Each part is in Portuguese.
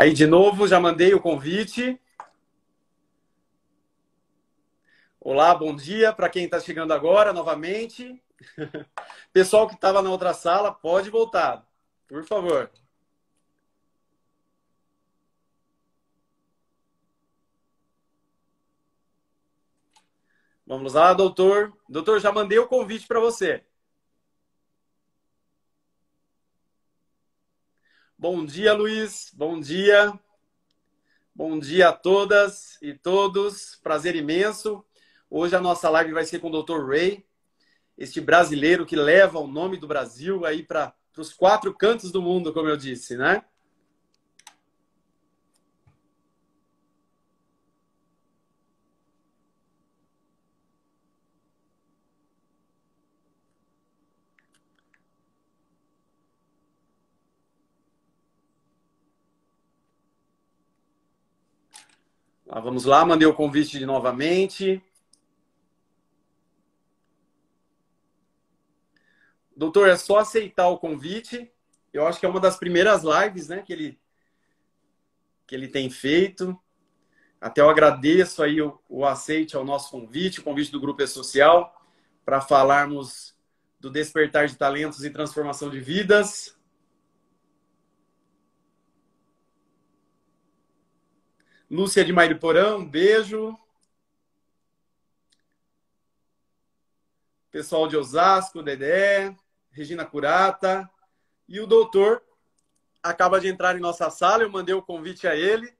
Aí, de novo, já mandei o convite. Olá, bom dia para quem está chegando agora novamente. Pessoal que estava na outra sala, pode voltar, por favor. Vamos lá, doutor. Doutor, já mandei o convite para você. Bom dia, Luiz. Bom dia. Bom dia a todas e todos. Prazer imenso. Hoje a nossa live vai ser com o Dr. Ray, este brasileiro que leva o nome do Brasil aí para os quatro cantos do mundo, como eu disse, né? Ah, vamos lá, mandei o convite de novamente. Doutor, é só aceitar o convite. Eu acho que é uma das primeiras lives né, que, ele, que ele tem feito. Até eu agradeço aí o, o aceite ao nosso convite, o convite do Grupo E-Social, para falarmos do despertar de talentos e transformação de vidas. Lúcia de Mairiporã, um beijo. Pessoal de Osasco, Dedé, Regina Curata. E o doutor acaba de entrar em nossa sala, eu mandei o convite a ele.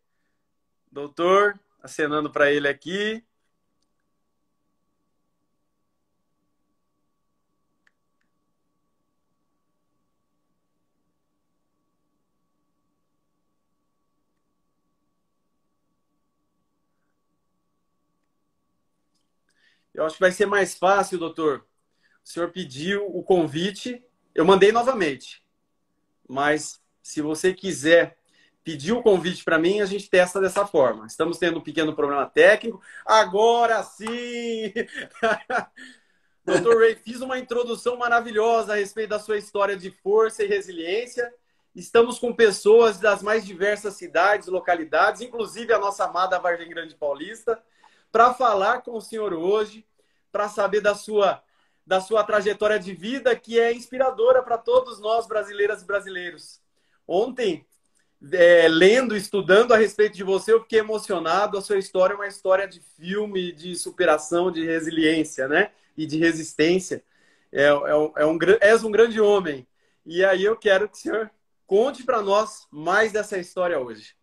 Doutor, acenando para ele aqui. Eu acho que vai ser mais fácil, doutor. O senhor pediu o convite, eu mandei novamente. Mas se você quiser pedir o convite para mim, a gente testa dessa forma. Estamos tendo um pequeno problema técnico. Agora sim! Doutor Ray, fiz uma introdução maravilhosa a respeito da sua história de força e resiliência. Estamos com pessoas das mais diversas cidades, localidades, inclusive a nossa amada Vargem Grande Paulista, para falar com o senhor hoje para saber da sua, da sua trajetória de vida, que é inspiradora para todos nós, brasileiras e brasileiros. Ontem, é, lendo, estudando a respeito de você, eu fiquei emocionado. A sua história é uma história de filme, de superação, de resiliência, né? E de resistência. É, é, é um, és um grande homem. E aí eu quero que o senhor conte para nós mais dessa história hoje.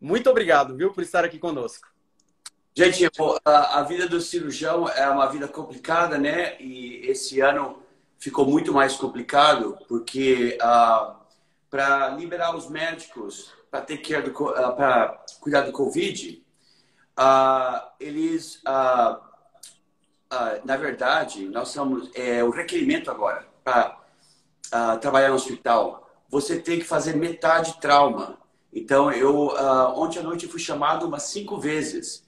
Muito obrigado, viu, por estar aqui conosco. Gente, a, vida do cirurgião é uma vida complicada, né? E esse ano ficou muito mais complicado porque uh, para liberar os médicos para ter do, uh, para cuidar do Covid, uh, eles, na verdade, nós somos é, o requerimento agora para trabalhar no hospital. Você tem que fazer metade trauma. Então, eu ontem à noite fui chamado umas cinco vezes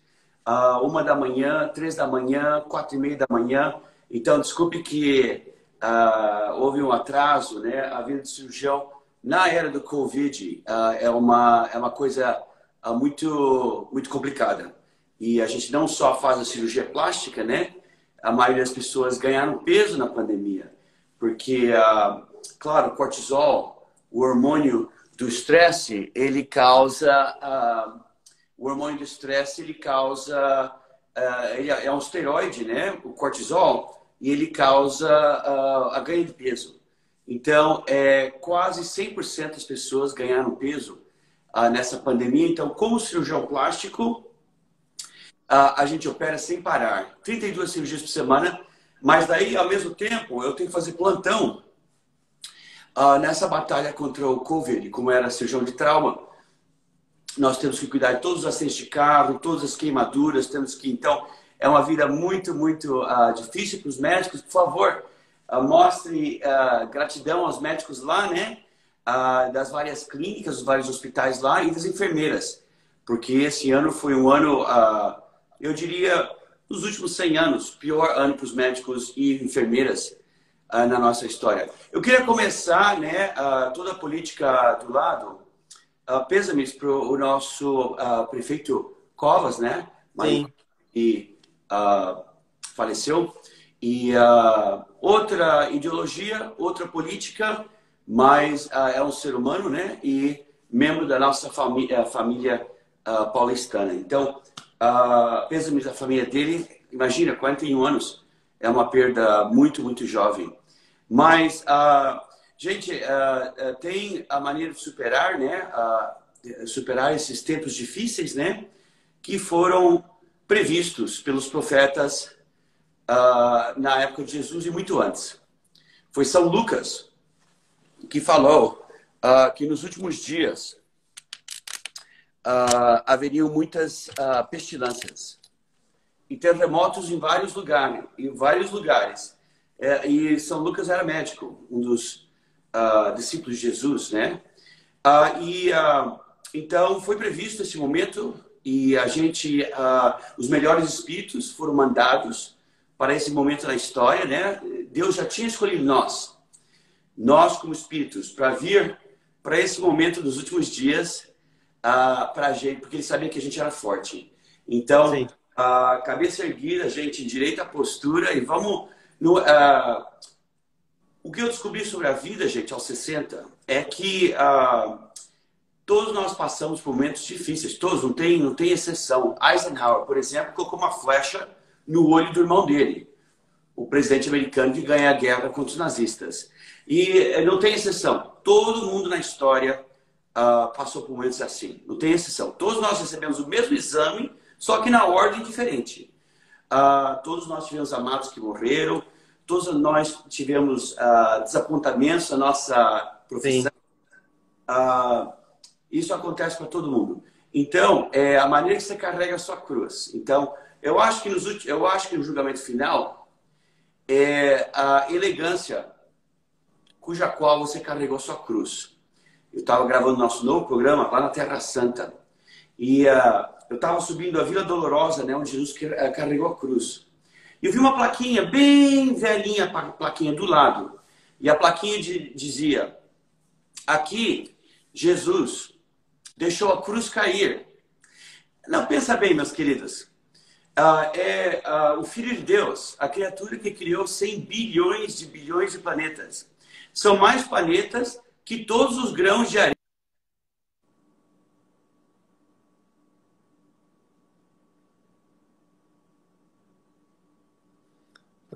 uh, uma da manhã, três da manhã, quatro e meia da manhã. Então, desculpe que uh, houve um atraso, né? A vida de cirurgião na era do Covid uh, é, uma, é uma coisa uh, muito, muito complicada. E a gente não só faz a cirurgia plástica, né? A maioria das pessoas ganharam peso na pandemia. Porque, claro, cortisol, o hormônio do estresse, ele causa o hormônio do estresse ele causa uh, ele é um esteroide, né? O cortisol e ele causa uh, a ganho de peso. Então, é, quase 100% das pessoas ganharam peso uh, nessa pandemia. Então, como cirurgião plástico, a gente opera sem parar. 32 cirurgias por semana, mas daí, ao mesmo tempo, eu tenho que fazer plantão nessa batalha contra o Covid, como era cirurgião de trauma nós temos que cuidar de todos os acidentes de carro, todas as queimaduras, temos que, então, é uma vida muito, muito uh, difícil para os médicos. Por favor, uh, mostre uh, gratidão aos médicos lá, né? das várias clínicas, dos vários hospitais lá e das enfermeiras. Porque esse ano foi um ano, eu diria, nos últimos 100 anos, pior ano para os médicos e enfermeiras na nossa história. Eu queria começar, né, toda a política do lado, uh, pêsames para o nosso uh, prefeito Covas, né? Sim. E uh, faleceu. E outra ideologia, outra política, mas é um ser humano, né? E membro da nossa família, família paulistana. Então, uh, pêsames da família dele, imagina, 41 anos, é uma perda muito, muito jovem. Mas Gente, uh, uh, tem a maneira de superar, né? Uh, superar esses tempos difíceis, né? Que foram previstos pelos profetas na época de Jesus e muito antes. Foi São Lucas que falou que nos últimos dias haveriam muitas pestilências e terremotos em vários lugares, em vários lugares. E São Lucas era médico, um dos uh, discípulos de Jesus, né? Uh, e uh, então foi previsto esse momento e a gente, os melhores espíritos foram mandados para esse momento na história, né? Deus já tinha escolhido nós, nós como espíritos, para vir para esse momento dos últimos dias, para a gente, porque ele sabia que a gente era forte. Então, a cabeça erguida, gente, direita postura e vamos no, uh, o que eu descobri sobre a vida, gente, aos 60, é que uh, todos nós passamos por momentos difíceis, todos, não tem, não tem exceção. Eisenhower, por exemplo, colocou uma flecha no olho do irmão dele, o presidente americano que ganha a guerra contra os nazistas. E eh, não tem exceção. Todo mundo na história uh, passou por momentos assim. Não tem exceção. Todos nós recebemos o mesmo exame, só que na ordem diferente. Uh, todos nós tivemos amados que morreram, todos nós tivemos uh, desapontamentos na nossa profissão. Uh, isso acontece para todo mundo. Então, é a maneira que você carrega a sua cruz. Então, eu acho que, nos, eu acho que no julgamento final é a elegância cuja qual você carregou a sua cruz. Eu estava gravando nosso novo programa lá na Terra Santa. E uh, eu estava subindo a Vila Dolorosa, né, onde Jesus carregou a cruz. Eu vi uma plaquinha bem velhinha, a plaquinha do lado. E a plaquinha de, dizia: Aqui, Jesus deixou a cruz cair. Não, pensa bem, meus queridos. Uh, é uh, o Filho de Deus, a criatura que criou 100 bilhões de bilhões de planetas. São mais planetas que todos os grãos de areia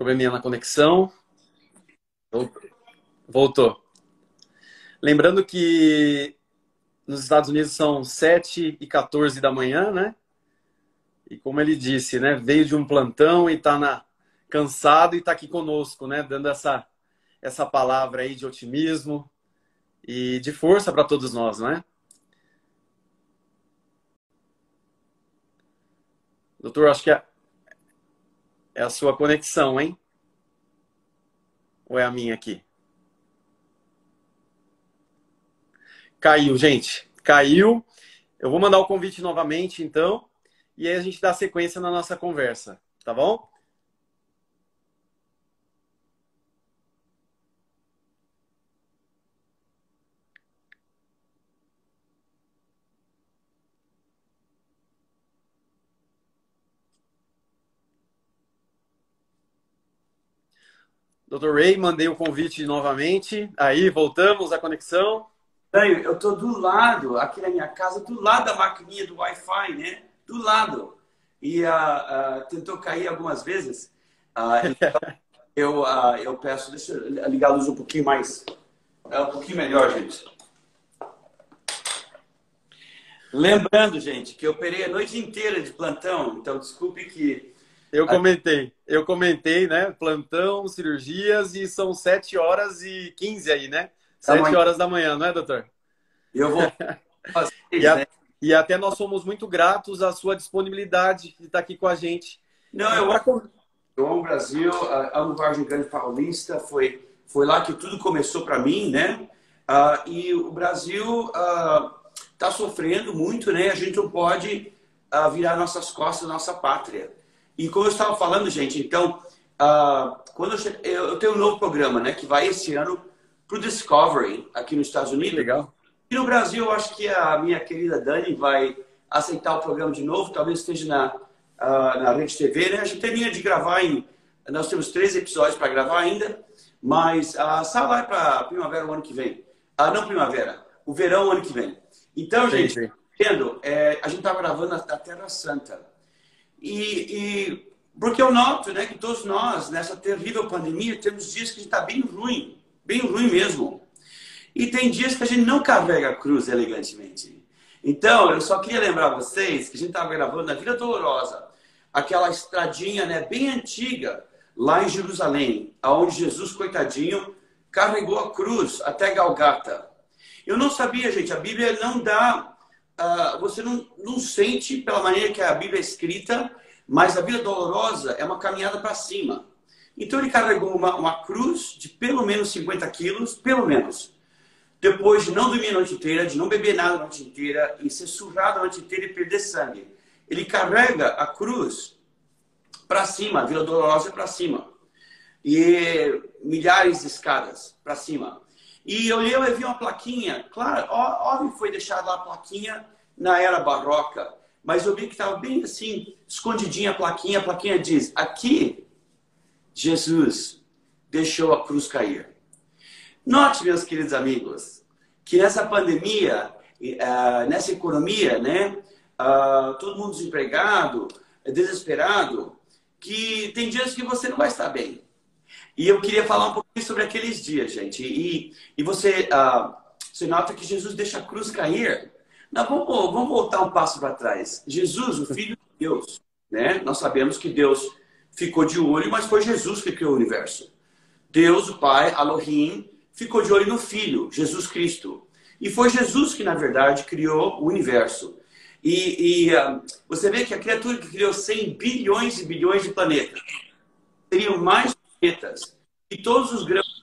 Probleminha na conexão. Voltou. Lembrando que nos Estados Unidos são 7 e 14 da manhã, né? E como ele disse, né? Veio de um plantão e está na... cansado e está aqui conosco, né? Dando essa, essa palavra aí de otimismo e de força para todos nós, não é? Doutor, acho que é é a sua conexão, hein? Ou é a minha aqui? Caiu, gente. Caiu. Eu vou mandar o convite novamente, então. E aí a gente dá sequência na nossa conversa, tá bom? Doutor Ray, mandei o convite novamente. Aí, voltamos à conexão. Eu estou do lado, aqui na minha casa, do lado da maquininha do Wi-Fi, né? Do lado. E uh, uh, tentou cair algumas vezes. Uh, então, eu, eu peço, deixa eu ligar a luz um pouquinho mais. É um pouquinho melhor, gente. Lembrando, gente, que eu operei a noite inteira de plantão, então desculpe que eu comentei, eu comentei, né? Plantão, cirurgias e são 7 horas e 15 aí, né? 7 horas da manhã, não é, doutor? Eu vou. e, a, né? e, até nós somos muito gratos à sua disponibilidade de estar aqui com a gente. Não, eu eu amo o Brasil, amo Vargem Grande Paulista, foi, foi lá que tudo começou para mim, né? Uh, e o Brasil está uh, sofrendo muito, né? A gente não pode uh, virar nossas costas, nossa pátria. E como eu estava falando, gente, então, uh, quando eu, eu, tenho um novo programa, né, que vai esse ano para o Discovery aqui nos Estados Unidos. Legal. E no Brasil, eu acho que a minha querida Dani vai aceitar o programa de novo, talvez esteja na, uh, na Rede TV, né? A gente termina de gravar em. Nós temos três episódios para gravar ainda, mas a uh, vai para primavera o ano que vem. Ah, não primavera, o verão o ano que vem. Então, sim, gente, sim. Entendo, é, a gente estava gravando na Terra Santa. E, e, porque eu noto né, que todos nós, nessa terrível pandemia, temos dias que a gente está bem ruim, bem ruim mesmo. E tem dias que a gente não carrega a cruz elegantemente. Então, eu só queria lembrar vocês que a gente estava gravando na Vila Dolorosa, aquela estradinha né, bem antiga, lá em Jerusalém, aonde Jesus, coitadinho, carregou a cruz até Galgata. Eu não sabia, gente, a Bíblia não dá, uh, você não, não sente pela maneira que a Bíblia é escrita, mas a Vila Dolorosa é uma caminhada para cima. Então ele carregou uma, uma cruz de pelo menos 50 quilos, pelo menos depois de não dormir a noite inteira, de não beber nada a noite inteira, e ser surrado a noite inteira e perder sangue. Ele carrega a cruz para cima, a Vila Dolorosa é para cima. E milhares de escadas para cima. E eu olhei e vi uma plaquinha. Claro, óbvio foi deixada lá a plaquinha na era barroca. Mas eu vi que estava bem assim, escondidinha a plaquinha. A plaquinha diz: Aqui, Jesus deixou a cruz cair. Note, meus queridos amigos, que nessa pandemia, uh, nessa economia, né, uh, todo mundo desempregado, desesperado, que tem dias que você não vai estar bem. E eu queria falar um pouquinho sobre aqueles dias, gente. E, e você, uh, você nota que Jesus deixa a cruz cair. Vamos, vamos voltar um passo para trás. Jesus, o Filho de Deus, né? Nós sabemos que Deus ficou de olho, mas foi Jesus que criou o universo. Deus, o Pai, Elohim, ficou de olho no Filho, Jesus Cristo. E foi Jesus que, na verdade, criou o universo. E, e uh, você vê que a criatura que criou 100 bilhões e bilhões de planetas teriam mais planetas e todos os grãos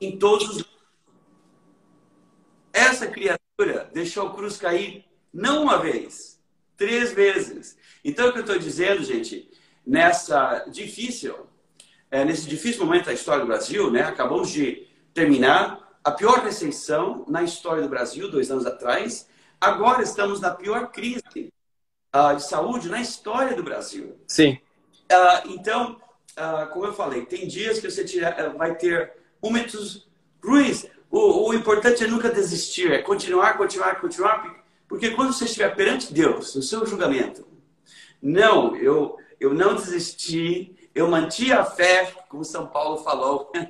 em todos os. Essa criatura deixou a cruz cair não uma vez, três vezes. Então, o que eu estou dizendo, gente, nessa difícil, é, nesse difícil momento da história do Brasil, né, acabamos de terminar a pior recessão na história do Brasil, dois anos atrás. Agora estamos na pior crise uh, de saúde na história do Brasil. Sim. Uh, então, uh, como eu falei, tem dias que você tira, vai ter momentos ruins. O, o, importante é nunca desistir, é continuar, continuar, continuar, porque quando você estiver perante Deus, no seu julgamento, não, eu, eu não desisti, eu mantive a fé, como São Paulo falou.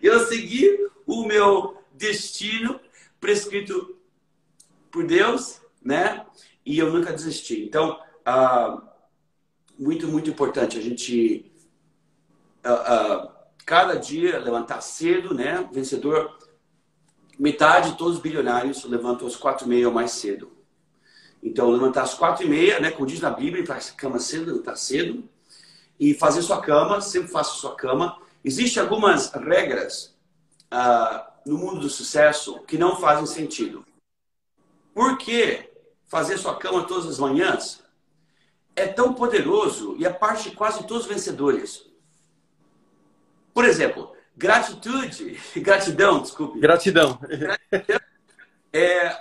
Eu segui o meu destino prescrito por Deus, né? E eu nunca desisti. Então, ah, muito, muito importante a gente, ah, ah, cada dia, levantar cedo, né? Vencedor, metade de todos os bilionários levantam às quatro e meia ou mais cedo. Então, levantar às quatro e meia, né? Como diz na Bíblia, faz cama cedo, levantar cedo. E fazer sua cama, sempre faça sua cama Existem algumas regras uh, no mundo do sucesso que não fazem sentido. Por que fazer sua cama todas as manhãs é tão poderoso e é parte de quase todos os vencedores? Por exemplo, gratitude, gratidão, desculpe. Gratidão. É,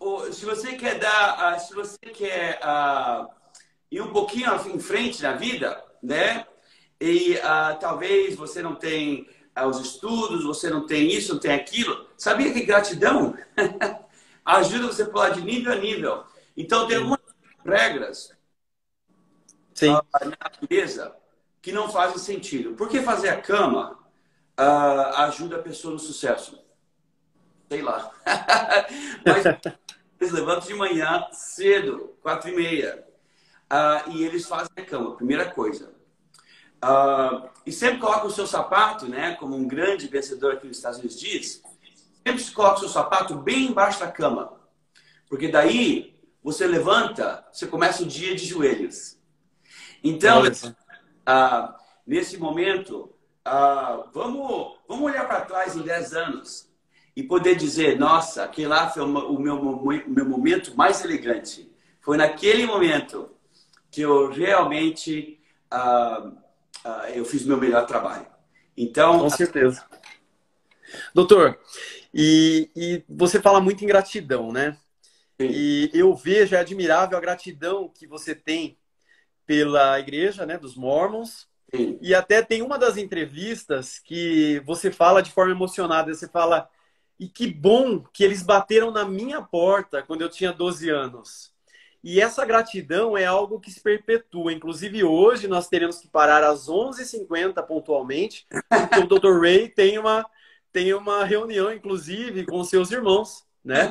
uh, se você quer dar, uh, se você quer uh, ir um pouquinho em frente na vida, né? e talvez você não tem os estudos, você não tem isso, não tem aquilo. Sabia que gratidão ajuda você a pular de nível a nível? Então, tem algumas regras Sim. Na natureza que não fazem sentido. Por que fazer a cama uh, ajuda a pessoa no sucesso? Sei lá. Mas eles levantam de manhã cedo, quatro e meia. Uh, e eles fazem a cama, primeira coisa. Uh, e sempre coloca o seu sapato, né? Como um grande vencedor aqui nos Estados Unidos diz, sempre coloca o seu sapato bem embaixo da cama. Porque daí você levanta, você começa o dia de joelhos. Então, uh, nesse momento, uh, vamos, vamos olhar para trás em 10 anos e poder dizer: nossa, aquele lá foi o meu, o meu momento mais elegante. Foi naquele momento que eu realmente. Uh, uh, eu fiz meu melhor trabalho. Então, com certeza. Doutor, e, e você fala muito em gratidão, né? Sim. E eu vejo, é admirável a gratidão que você tem pela igreja, né, dos Mormons. Sim. E até tem uma das entrevistas que você fala de forma emocionada, você fala, e que bom que eles bateram na minha porta quando eu tinha 12 anos. E essa gratidão é algo que se perpetua. Inclusive, hoje nós teremos que parar às 11h50 pontualmente, porque o Dr. Ray tem uma, tem uma reunião, inclusive, com seus irmãos, né?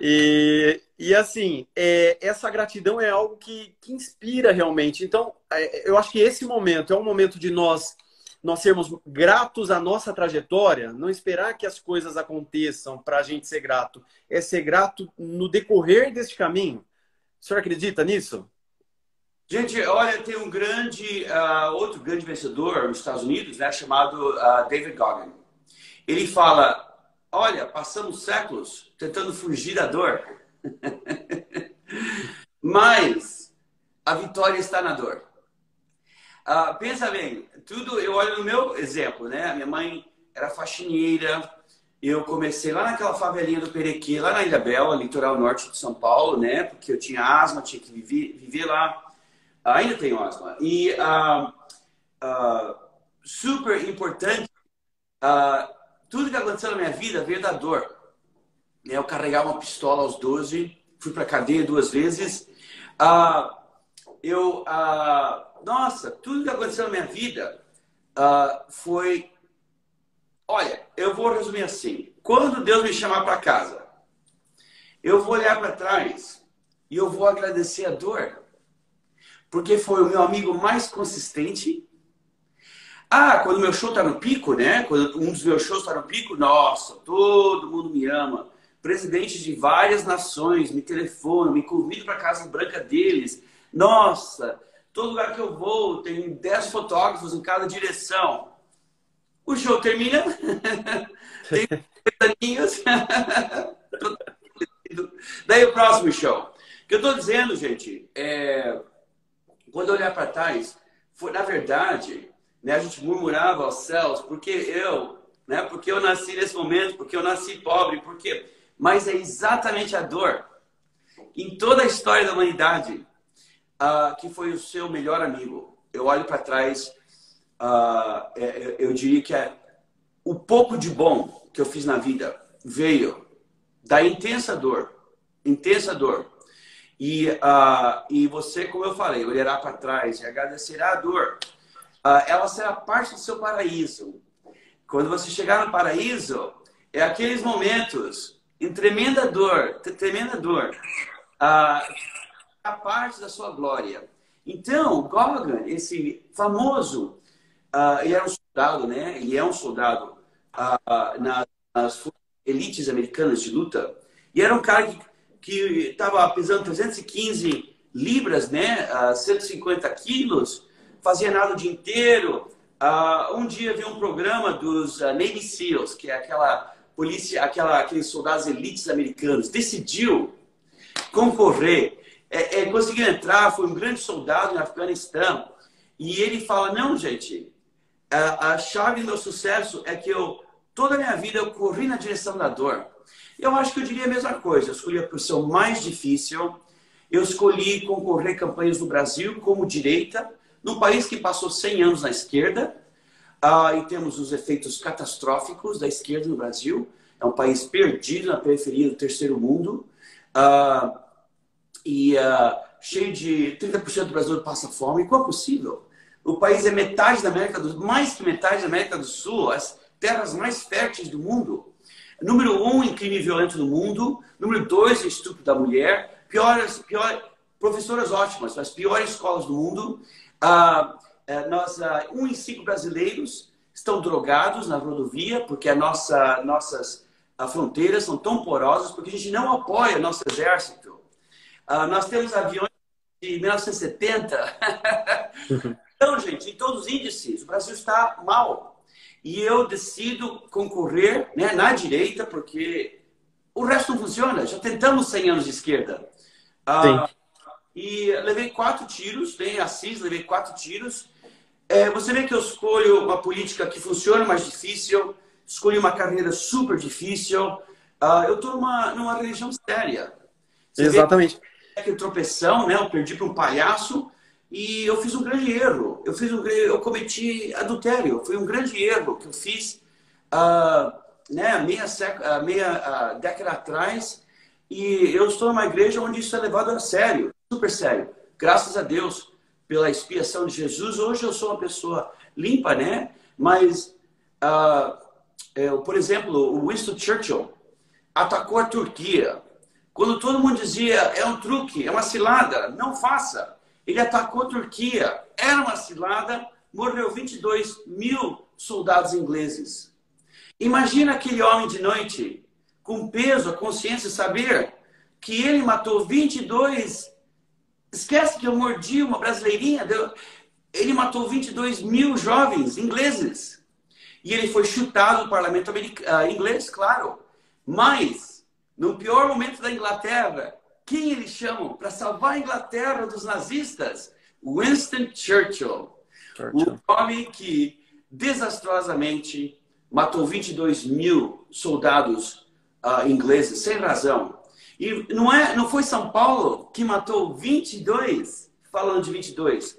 E, e assim, é, essa gratidão é algo que, que inspira realmente. Então, é, eu acho que esse momento é um momento de nós nós sermos gratos à nossa trajetória, não esperar que as coisas aconteçam para a gente ser grato, é ser grato no decorrer deste caminho. O senhor acredita nisso? Gente, olha, tem um grande, uh, outro grande vencedor nos Estados Unidos, né, chamado uh, David Goggin. Ele fala, olha, passamos séculos tentando fugir da dor, mas a vitória está na dor. Uh, pensa bem, tudo, eu olho no meu exemplo, né? Minha mãe era faxineira, eu comecei lá naquela favelinha do Perequê, lá na Ilha Bela, litoral norte de São Paulo, né? Porque eu tinha asma, tinha que viver, viver lá. Ainda tenho asma. E uh, uh, super importante, uh, tudo que aconteceu na minha vida veio da dor. Né? Eu carregava uma pistola aos 12, fui para cadeia duas vezes. eu nossa, tudo que aconteceu na minha vida uh, foi. Olha, eu vou resumir assim: quando Deus me chamar para casa, eu vou olhar para trás e eu vou agradecer a dor, porque foi o meu amigo mais consistente. Ah, quando meu show está no pico, né? Quando um dos meus shows está no pico, nossa, todo mundo me ama. Presidentes de várias nações me telefonam, me convidam para a casa branca deles. Nossa, Todo lugar que eu vou, tem 10 fotógrafos em cada direção. O show termina, tem aninhos. Daí o próximo show. O que eu estou dizendo, gente, é... quando eu olhar para trás, foi, na verdade, né, a gente murmurava aos céus, porque eu, né, porque eu nasci nesse momento, porque eu nasci pobre, porque... Mas é exatamente a dor. Em toda a história da humanidade, uh, que foi o seu melhor amigo? Eu olho para trás, uh, é, eu diria que é o pouco de bom que eu fiz na vida veio da intensa dor, intensa dor. E, uh, e você, como eu falei, olhará para trás e agradecerá a dor. Ela será parte do seu paraíso. Quando você chegar no paraíso, é aqueles momentos em tremenda dor, tremenda dor, uh, a parte da sua glória. Então, Gogan, esse famoso, uh, ele era um soldado, né? Ele é um soldado uh, nas, elites americanas de luta. E era um cara que estava pesando 315 libras, né? Uh, ah, 150 quilos, fazia nada o dia inteiro. Uh, um dia vi um programa dos uh, Navy SEALs, que é aquela polícia, aquela, aqueles soldados elites americanos, decidiu concorrer é, é, conseguiu entrar, foi um grande soldado no Afeganistão. E ele fala: não, gente, a, a chave do meu sucesso é que eu, toda a minha vida, eu corri na direção da dor. Eu acho que eu diria a mesma coisa. Eu escolhi a profissão mais difícil. Eu escolhi concorrer campanhas no Brasil como direita, num país que passou 100 anos na esquerda. Ah, e temos os efeitos catastróficos da esquerda no Brasil. É um país perdido na periferia do terceiro mundo. Ah, e uh, cheio de 30% do Brasil passa fome. Como é possível? O país é metade da América do mais que metade da América do Sul, as terras mais férteis do mundo. Número um em crime violento no mundo. Número dois em estupro da mulher. Piores, pior, professoras ótimas, as piores escolas do mundo. Uh, nós, uh, um em cinco brasileiros estão drogados na rodovia porque a nossa, nossas fronteiras são tão porosas porque a gente não apoia nosso exército. Uh, nós temos aviões de 1970. então, gente, em todos os índices, o Brasil está mal. E eu decido concorrer né, na direita, porque o resto não funciona. Já tentamos 100 anos de esquerda. Uh, e levei quatro tiros, em Assis, levei quatro tiros. É, você vê que eu escolho uma política que funciona mais difícil, escolhi uma carreira super difícil. Uh, eu estou numa, numa religião séria. Você Exatamente. Que tropeção, né? Eu perdi para um palhaço e eu fiz um grande erro. Eu fiz um, eu cometi adultério. Foi um grande erro que eu fiz, uh, né? Meia, seca, meia uh, década atrás. E eu estou numa igreja onde isso é levado a sério, super sério. Graças a Deus pela expiação de Jesus, hoje eu sou uma pessoa limpa, né? Mas, uh, por exemplo, o Winston Churchill atacou a Turquia. Quando todo mundo dizia é um truque, é uma cilada, não faça. Ele atacou a Turquia, era uma cilada, morreu 22 mil soldados ingleses. Imagina aquele homem de noite, com peso, a consciência, saber que ele matou 22 Esquece que eu mordi uma brasileirinha. Ele matou 22 mil jovens ingleses. E ele foi chutado no parlamento uh, inglês, claro. Mas, no pior momento da Inglaterra, quem eles chamam para salvar a Inglaterra dos nazistas? Winston Churchill. Churchill. O homem que desastrosamente matou 22 mil soldados uh, ingleses, sem razão. E não, é, não foi São Paulo que matou 22, falando de 22.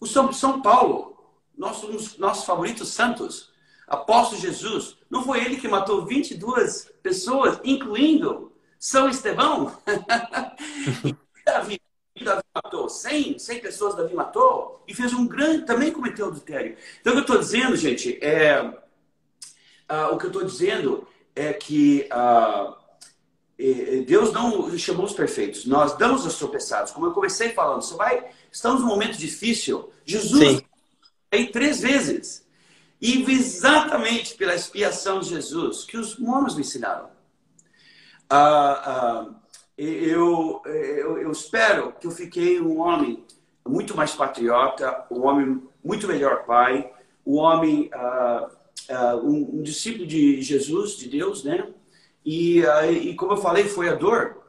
O São, São Paulo, nossos, nossos favoritos santos, apóstolo Jesus, não foi ele que matou 22 pessoas, incluindo São Estevão? Davi, Davi matou 100, 100 pessoas Davi matou e fez um grande, também cometeu adultério. Então o que eu estou dizendo, gente, é, uh, o que eu estou dizendo é que uh, Deus não chamou os perfeitos, nós damos os tropeçados. Como eu comecei falando, você vai, estamos num momento difícil. Jesus veio três vezes. E exatamente pela expiação de Jesus que os mormons me ensinaram. Ah, ah, eu, eu, eu, espero que eu fiquei um homem muito mais patriota, um homem muito melhor pai, um homem, ah, ah um, um discípulo de Jesus, de Deus, né? E, e como eu falei, foi a dor,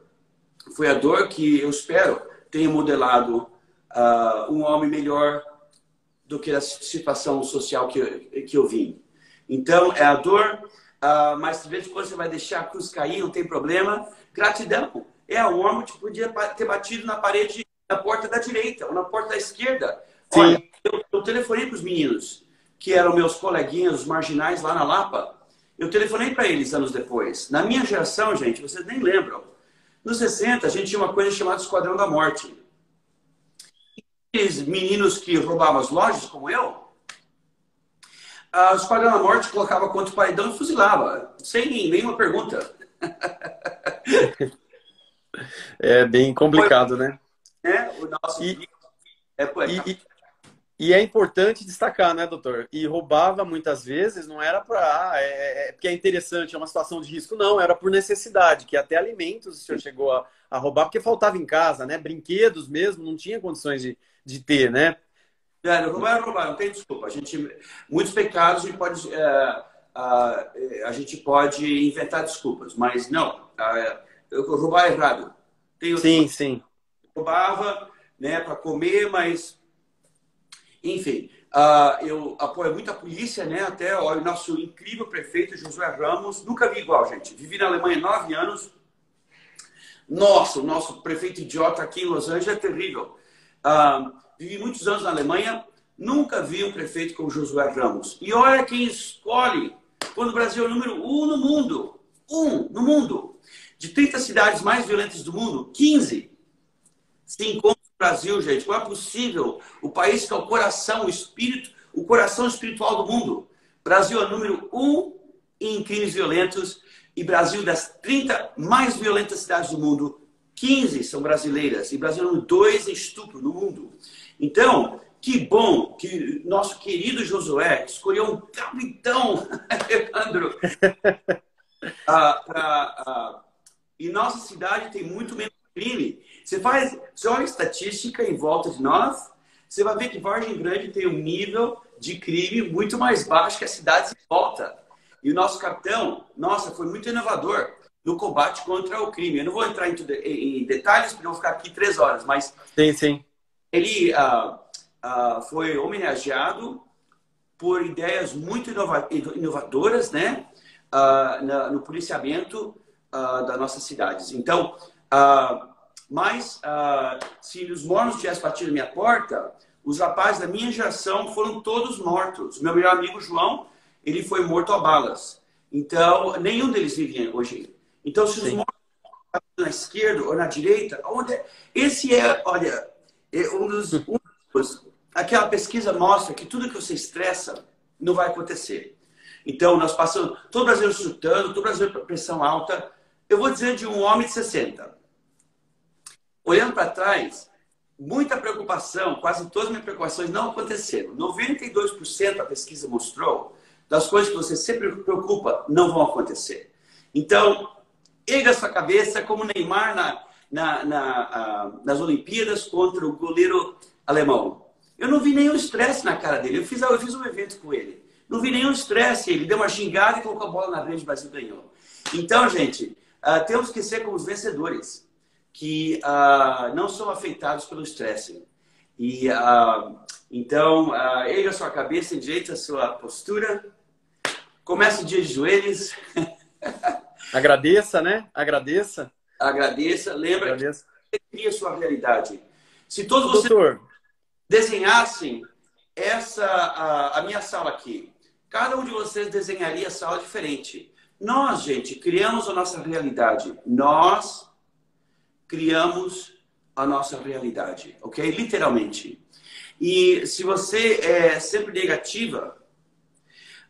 foi a dor que eu espero tenha modelado uh, um homem melhor do que a situação social que, eu, que eu vim. Então, é a dor, uh, mas de vez em quando você vai deixar a cruz cair, não tem problema. Gratidão. É o homem que podia ter batido na parede na porta da direita ou na porta da esquerda. Sim. Olha, eu, eu telefonei para os meninos, que eram meus coleguinhas, os marginais lá na Lapa, eu telefonei para eles anos depois. Na minha geração, gente, vocês nem lembram. Nos 60, a gente tinha uma coisa chamada Esquadrão da Morte. Aqueles meninos que roubavam as lojas, como eu, o Esquadrão da Morte colocava contra o paredão e fuzilava, sem nenhuma pergunta. É bem complicado, né? É, o nosso e, é, e, e é importante destacar, né, doutor? E roubava muitas vezes, não era para. Ah, é, é, é, porque é interessante, é uma situação de risco, não, era por necessidade, que até alimentos o senhor chegou a, a roubar, porque faltava em casa, né? Brinquedos mesmo, não tinha condições de, de ter, né? É, roubar é roubar, não tem desculpa. A gente, muitos pecados a gente pode, é, a, a gente pode inventar desculpas, mas não, eu roubar é errado. Tem sim, sim. Roubava, né, para comer, mas enfim, uh, eu apoio muito a polícia, né? Até o nosso incrível prefeito Josué Ramos, nunca vi igual, gente. Vivi na Alemanha nove anos. Nossa, o nosso prefeito idiota aqui em Los Angeles é terrível. Uh, vivi muitos anos na Alemanha, nunca vi um prefeito como Josué Ramos. E olha quem escolhe quando o Brasil é o número um no mundo. Um no mundo. De 30 cidades mais violentas do mundo, 15 se encontram Brasil, gente. Como é possível? O país que é o coração, o espírito, o coração espiritual do mundo. Brasil é número um em crimes violentos e Brasil, das 30 mais violentas cidades do mundo, 15 são brasileiras e Brasil é número 2 em estupro no mundo. Então, que bom que nosso querido Josué escolheu um capitão, Alejandro, pra, uh, e nossa cidade tem muito menos crime. Você faz, você olha a estatística em volta de nós, você vai ver que Vargem Grande tem um nível de crime muito mais baixo que as cidades em volta. E o nosso capitão, nossa, foi muito inovador no combate contra o crime. Eu não vou entrar em, em detalhes, porque eu vou ficar aqui três horas, mas... Sim, sim. Ele uh, uh, foi homenageado por ideias muito inovadoras, né? Uh, no policiamento das nossas cidades. Então, uh, mas se os mormons tivessem batido na minha porta, os rapazes da minha geração foram todos mortos. Meu melhor amigo João, ele foi morto a balas. Então, nenhum deles vive hoje. Então, se os Sim. mortos na esquerda ou na direita, onde esse é, olha, é um dos, um dos, aquela pesquisa mostra que tudo que você estressa não vai acontecer. Então, nós passamos, todo o Brasil chutando, todo o Brasil pressão alta. Eu vou dizer de um homem de 60. Olhando para trás, muita preocupação, quase todas as minhas preocupações não aconteceram. 92% a pesquisa mostrou das coisas que você sempre preocupa não vão acontecer. Então, erga sua cabeça como Neymar na, na, na, nas Olimpíadas contra o goleiro alemão. Eu não vi nenhum estresse na cara dele. Eu fiz, eu fiz um evento com ele. Não vi nenhum estresse. Ele deu uma xingada e colocou a bola na frente, o Brasil ganhou. Então, gente, uh, temos que ser como os vencedores que uh, não são afetados pelo estresse. E uh, então, uh, erga a sua cabeça, endireita a sua postura, comece o dia de joelhos. Agradeça, né? Agradeça. Agradeça. Lembra Agradeça. que cria a sua realidade. Se todos vocês Doutor. desenhassem essa a, a minha sala aqui, cada um de vocês desenharia a sala diferente. Nós, gente, criamos a nossa realidade. Nós criamos a nossa realidade, ok? Literalmente. E se você é sempre negativa,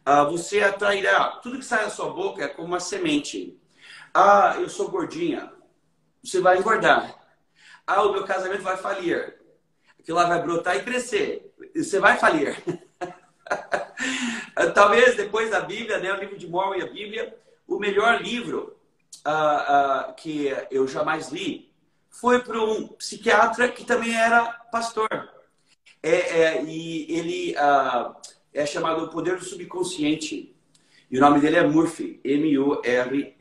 uh, você atrairá. Tudo que sai da sua boca é como uma semente. Ah, eu sou gordinha. Você vai engordar. Ah, o meu casamento vai falir. Aquilo lá vai brotar e crescer. Você vai falir. Talvez depois da Bíblia, né, o livro de Mormon e a Bíblia, o melhor livro uh, uh, que eu jamais li foi para um psiquiatra que também era pastor. É, é, e ele uh, é chamado O Poder do Subconsciente. E o nome dele é Murphy, M-U-R-P-H-Y.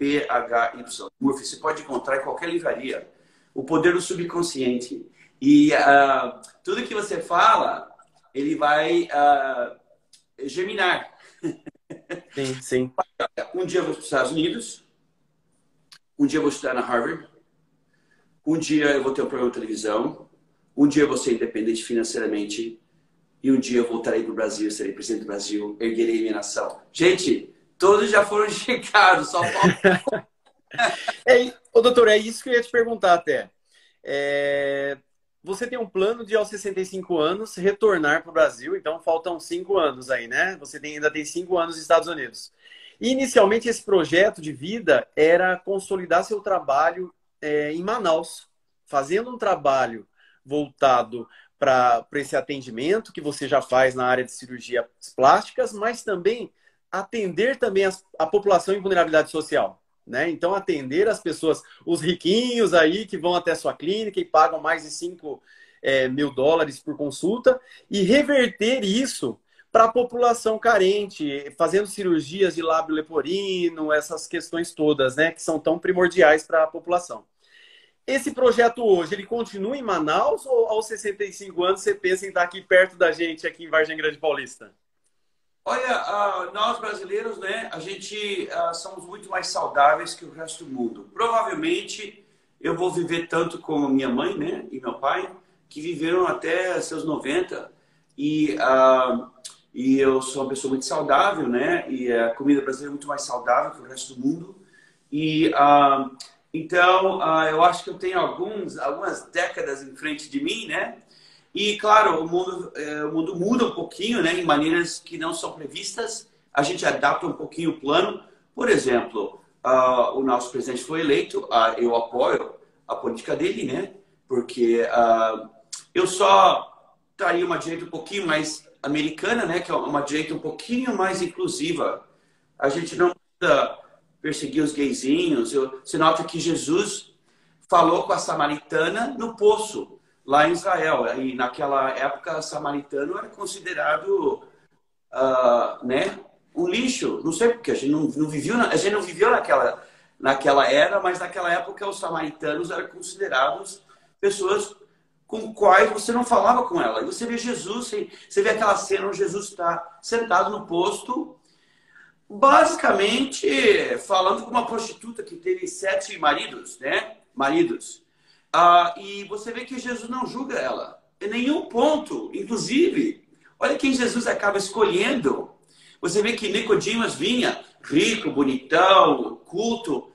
Murphy, você pode encontrar em qualquer livraria. O Poder do Subconsciente. E uh, tudo que você fala, ele vai uh, germinar. Sim, sim. Um dia eu vou para os Estados Unidos, um dia eu vou estudar na Harvard, um dia eu vou ter um programa de televisão, um dia eu vou ser independente financeiramente e um dia eu voltarei para o Brasil, serei presidente do Brasil, erguerei minha nação. Gente, todos já foram chegados, só falta... é, ô, doutor, é isso que eu ia te perguntar até. É, você tem um plano de, aos 65 anos, retornar para o Brasil, então faltam cinco anos aí, né? Você tem, ainda tem cinco anos nos Estados Unidos. inicialmente, esse projeto de vida era consolidar seu trabalho é, em Manaus, fazendo um trabalho voltado para esse atendimento que você já faz na área de cirurgias plásticas, mas também atender também a, a população em vulnerabilidade social. Né? Então, atender as pessoas, os riquinhos aí que vão até sua clínica e pagam mais de 5 é, mil dólares por consulta e reverter isso para a população carente, fazendo cirurgias de lábio leporino, essas questões todas, né, que são tão primordiais para a população. Esse projeto hoje, ele continua em Manaus ou aos 65 anos você pensa em estar aqui perto da gente, aqui em Vargem Grande Paulista? Olha, uh, nós brasileiros, né, a gente uh, somos muito mais saudáveis que o resto do mundo. Provavelmente eu vou viver tanto como minha mãe, né, e meu pai, que viveram até seus 90 e uh, e eu sou uma pessoa muito saudável, né? E a comida brasileira é muito mais saudável que o resto do mundo. E uh, então uh, eu acho que eu tenho alguns, algumas décadas em frente de mim, né? E claro, o mundo, eh, o mundo muda um pouquinho, né? Em maneiras que não são previstas. A gente adapta um pouquinho o plano. Por exemplo, uh, o nosso presidente foi eleito. eu apoio a política dele, né? Porque eu só traria uma direita um pouquinho mais americana, né, que é uma direita um pouquinho mais inclusiva. A gente não precisa perseguir os gayzinhos. Eu, você nota que Jesus falou com a samaritana no poço, lá em Israel. E naquela época, samaritano era considerado uh, né, um lixo. Não sei porque a gente não, não viveu, a gente não viveu naquela, naquela era, mas naquela época os samaritanos eram considerados pessoas com quais você não falava com ela. E você vê Jesus, você vê aquela cena onde Jesus está sentado no posto, basicamente falando com uma prostituta que teve sete maridos, né? Maridos. Ah, e você vê que Jesus não julga ela em nenhum ponto. Inclusive, olha quem Jesus acaba escolhendo. Você vê que Nicodimos vinha rico, bonitão, culto.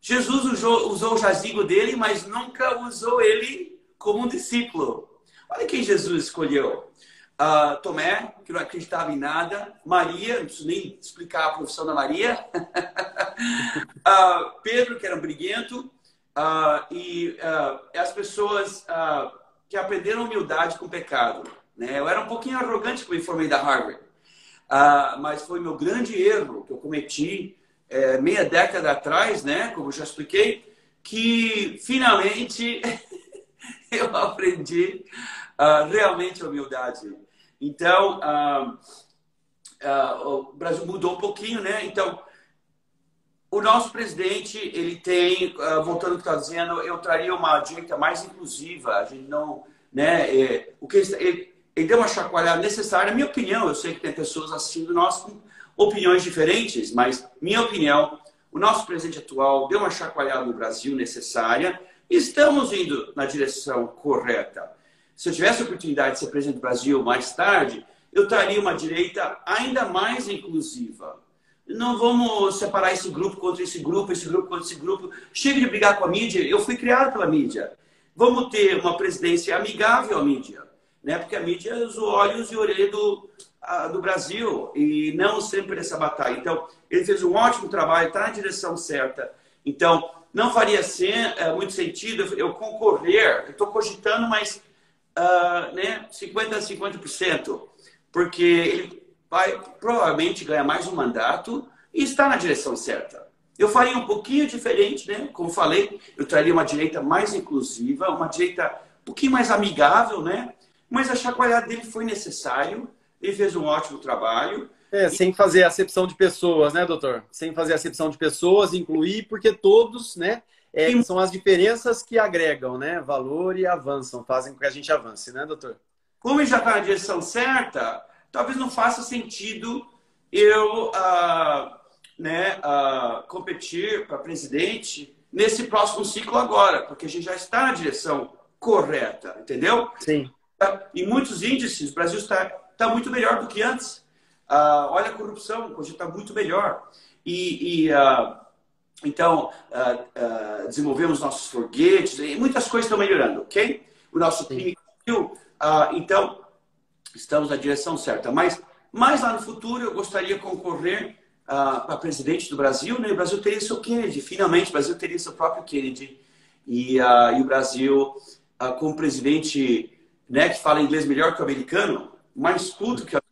Jesus usou, usou o jazigo dele, mas nunca usou ele como um discípulo. Olha quem Jesus escolheu. Uh, Tomé, que não acreditava em nada. Maria, não preciso nem explicar a profissão da Maria. uh, Pedro, que era um briguento. Uh, e as pessoas que aprenderam humildade com o pecado. Né? Eu era um pouquinho arrogante quando me formei da Harvard. mas foi meu grande erro que eu cometi é, meia década atrás, né? como eu já expliquei, que finalmente eu aprendi uh, realmente a humildade. Então, uh, uh, o Brasil mudou um pouquinho, né? Então, o nosso presidente, ele tem, voltando ao que está dizendo, eu traria uma direita mais inclusiva. A gente não, né? É, o que ele, ele deu uma chacoalhada necessária, na minha opinião. Eu sei que tem pessoas assistindo nós com opiniões diferentes, mas minha opinião, o nosso presidente atual deu uma chacoalhada no Brasil necessária Estamos indo na direção correta. Se eu tivesse a oportunidade de ser presidente do Brasil mais tarde, eu traria uma direita ainda mais inclusiva. Não vamos separar esse grupo contra esse grupo, esse grupo contra esse grupo. Chega de brigar com a mídia. Eu fui criado pela mídia. Vamos ter uma presidência amigável à mídia, né? Porque a mídia é os olhos e orelhas do, do Brasil e não sempre essa batalha. Então, ele fez um ótimo trabalho, está na direção certa. Então, não faria ser, é, muito sentido eu concorrer, estou cogitando, mas uh, né, 50% a 50%, porque ele vai provavelmente ganhar mais um mandato e está na direção certa. Eu faria um pouquinho diferente, né? Como falei, eu traria uma direita mais inclusiva, uma direita um pouquinho mais amigável, né? Mas a chacoalhada dele foi necessário, ele fez um ótimo trabalho. É, sem fazer acepção de pessoas, né, doutor? Sem fazer acepção de pessoas, incluir, porque todos, né, é, são as diferenças que agregam, né, valor e avançam, fazem com que a gente avance, né, doutor? Como ele já está na direção certa, talvez não faça sentido eu, uh, né, uh, competir para presidente nesse próximo ciclo agora, porque a gente já está na direção correta, entendeu? Sim. Em muitos índices, o Brasil está, está muito melhor do que antes. Olha a corrupção, hoje está muito melhor. E, e então, uh, desenvolvemos nossos foguetes, e muitas coisas estão melhorando, ok? O nosso time então, estamos na direção certa. Mas mais lá no futuro, eu gostaria de concorrer para presidente do Brasil, né? O Brasil teria seu Kennedy, finalmente, o Brasil teria seu próprio Kennedy. E, e o Brasil, como presidente né, que fala inglês melhor que o americano, mais culto que o americano,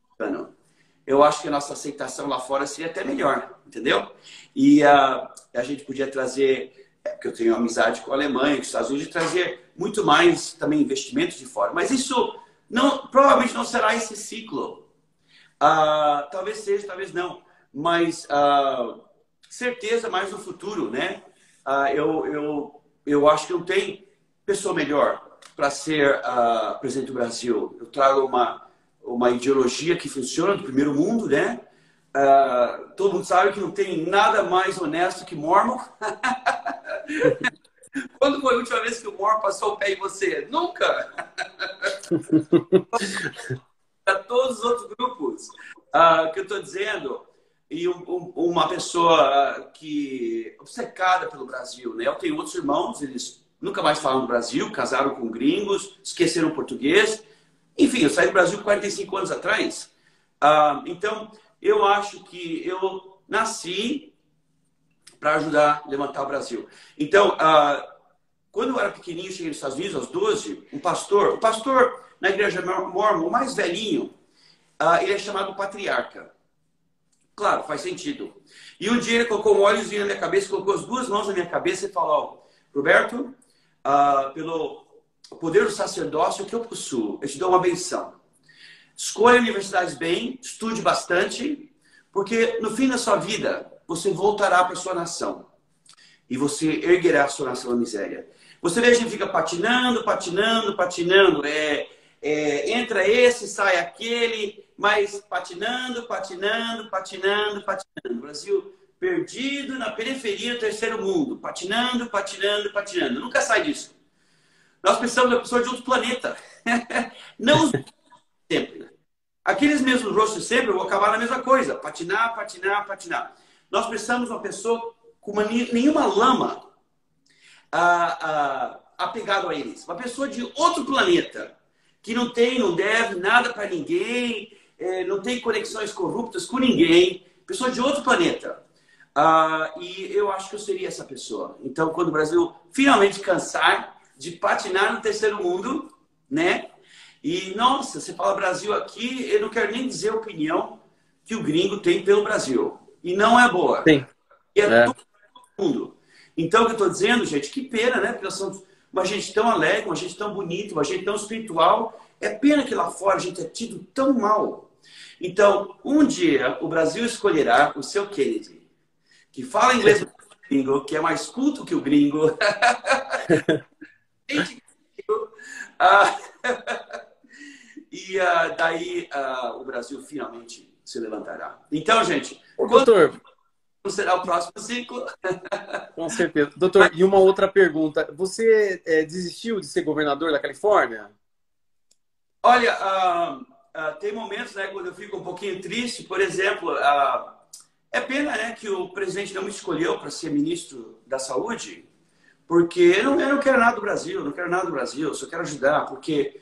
eu acho que a nossa aceitação lá fora seria até melhor, entendeu? E uh, a gente podia trazer, é, porque eu tenho amizade com a Alemanha, com os Estados Unidos, trazer muito mais também investimentos de fora. Mas isso não, provavelmente não será esse ciclo. Uh, talvez seja, talvez não. Mas uh, certeza mais no futuro, né? eu, eu, eu acho que não tem pessoa melhor para ser presidente do Brasil. Eu trago uma uma ideologia que funciona do primeiro mundo, né? Uh, todo mundo sabe que não tem nada mais honesto que Mormon. Quando foi a última vez que o Mormon passou o pé em você? Nunca! Para todos os outros grupos uh, que eu estou dizendo, e um, um, uma pessoa que obcecada pelo Brasil, né? Eu tenho outros irmãos, eles nunca mais falam do Brasil, casaram com gringos, esqueceram o português, enfim, eu saí do Brasil 45 anos atrás. Ah, então, eu acho que eu nasci para ajudar a levantar o Brasil. Então, ah, quando eu era pequenininho, cheguei nos Estados Unidos, aos 12, um pastor, o pastor na igreja mormon, o mais velhinho, ah, ele é chamado patriarca. Claro, faz sentido. E um dia ele colocou um óleozinho na minha cabeça, colocou as duas mãos na minha cabeça e falou: Roberto, pelo o poder do sacerdócio que eu possuo. Eu te dou uma benção. Escolha universidades bem, estude bastante, porque no fim da sua vida você voltará para sua nação e você erguerá a sua nação da miséria. Você vê a gente fica patinando, patinando, patinando. É, é, entra esse, sai aquele, mas patinando, patinando, patinando, patinando. Brasil perdido na periferia do terceiro mundo, patinando, patinando, patinando. Nunca sai disso. Nós precisamos de pessoa de outro planeta. Não os sempre. Aqueles mesmos rostos sempre vão acabar na mesma coisa. Patinar, patinar, patinar. Nós precisamos de uma pessoa com uma, nenhuma lama ah, ah, apegado a eles. Uma pessoa de outro planeta, que não tem, não deve nada para ninguém, é, não tem conexões corruptas com ninguém. Pessoa de outro planeta. Ah, e eu acho que eu seria essa pessoa. Então, quando o Brasil finalmente cansar de patinar no terceiro mundo, né? E, nossa, você fala Brasil aqui, eu não quero nem dizer a opinião que o gringo tem pelo Brasil. E não é boa. Sim. E é, é. todo mundo. Então, o que eu estou dizendo, gente, que pena, né? Porque nós somos uma gente tão alegre, uma gente tão bonita, uma gente tão espiritual. É pena que lá fora a gente é tido tão mal. Então, um dia o Brasil escolherá o seu Kennedy, que fala inglês gringo, que é mais culto que o gringo. ah, e uh, daí uh, o Brasil finalmente se levantará. Então, gente, Ô, doutor, será o próximo ciclo? Com certeza. Doutor, e uma outra pergunta. Você é, desistiu de ser governador da Califórnia? Olha, uh, uh, tem momentos né, quando eu fico um pouquinho triste. Por exemplo, uh, é pena né, que o presidente não me escolheu para ser ministro da Saúde, porque eu não, eu não quero nada do Brasil, não quero nada do Brasil, eu só quero ajudar, porque,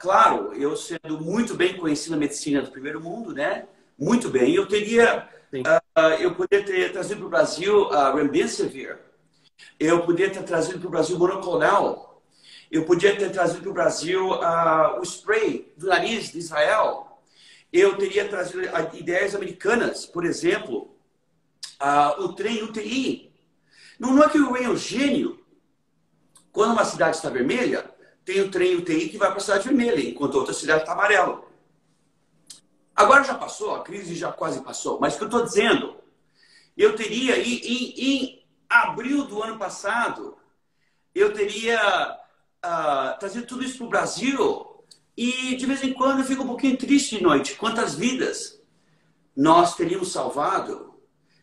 claro, eu sendo muito bem conhecido na medicina do primeiro mundo, né, muito bem, eu teria Uh, eu poderia ter trazido para o Brasil a Remdesivir. Eu poderia ter trazido para o Brasil monoclonal. Eu podia ter trazido para o Brasil uh, o spray do nariz de Israel. Eu teria trazido ideias americanas, por exemplo, uh, o trem UTI. Não, não é que o trem é um gênio. Quando uma cidade está vermelha, tem o trem UTI que vai para a cidade vermelha, enquanto outra cidade está amarela. Agora já passou, a crise já quase passou. Mas o que eu estou dizendo, eu teria em, em, abril do ano passado, eu teria uh, trazido tudo isso para o Brasil. E de vez em quando eu fico um pouquinho triste de noite. Quantas vidas nós teríamos salvado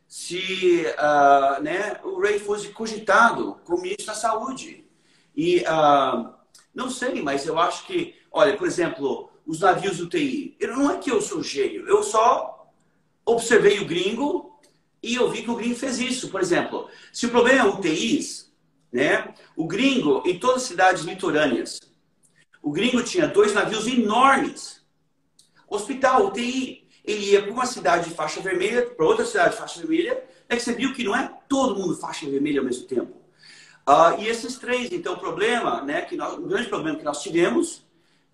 se uh, né, o Ray fosse cogitado como ministro da Saúde? E uh, não sei, mas eu acho que, olha, por exemplo, os navios UTI. Não é que eu sou gênio, eu só observei o gringo e eu vi que o gringo fez isso. Por exemplo, se o problema é UTIs, né, o gringo, em todas as cidades litorâneas, o gringo tinha dois navios enormes. Hospital, UTI. Ele ia para uma cidade de faixa vermelha, para outra cidade de faixa vermelha, é que você viu que não é todo mundo faixa vermelha ao mesmo tempo. Uh, e esses três, então, o problema, né, que nós, o grande problema que nós tivemos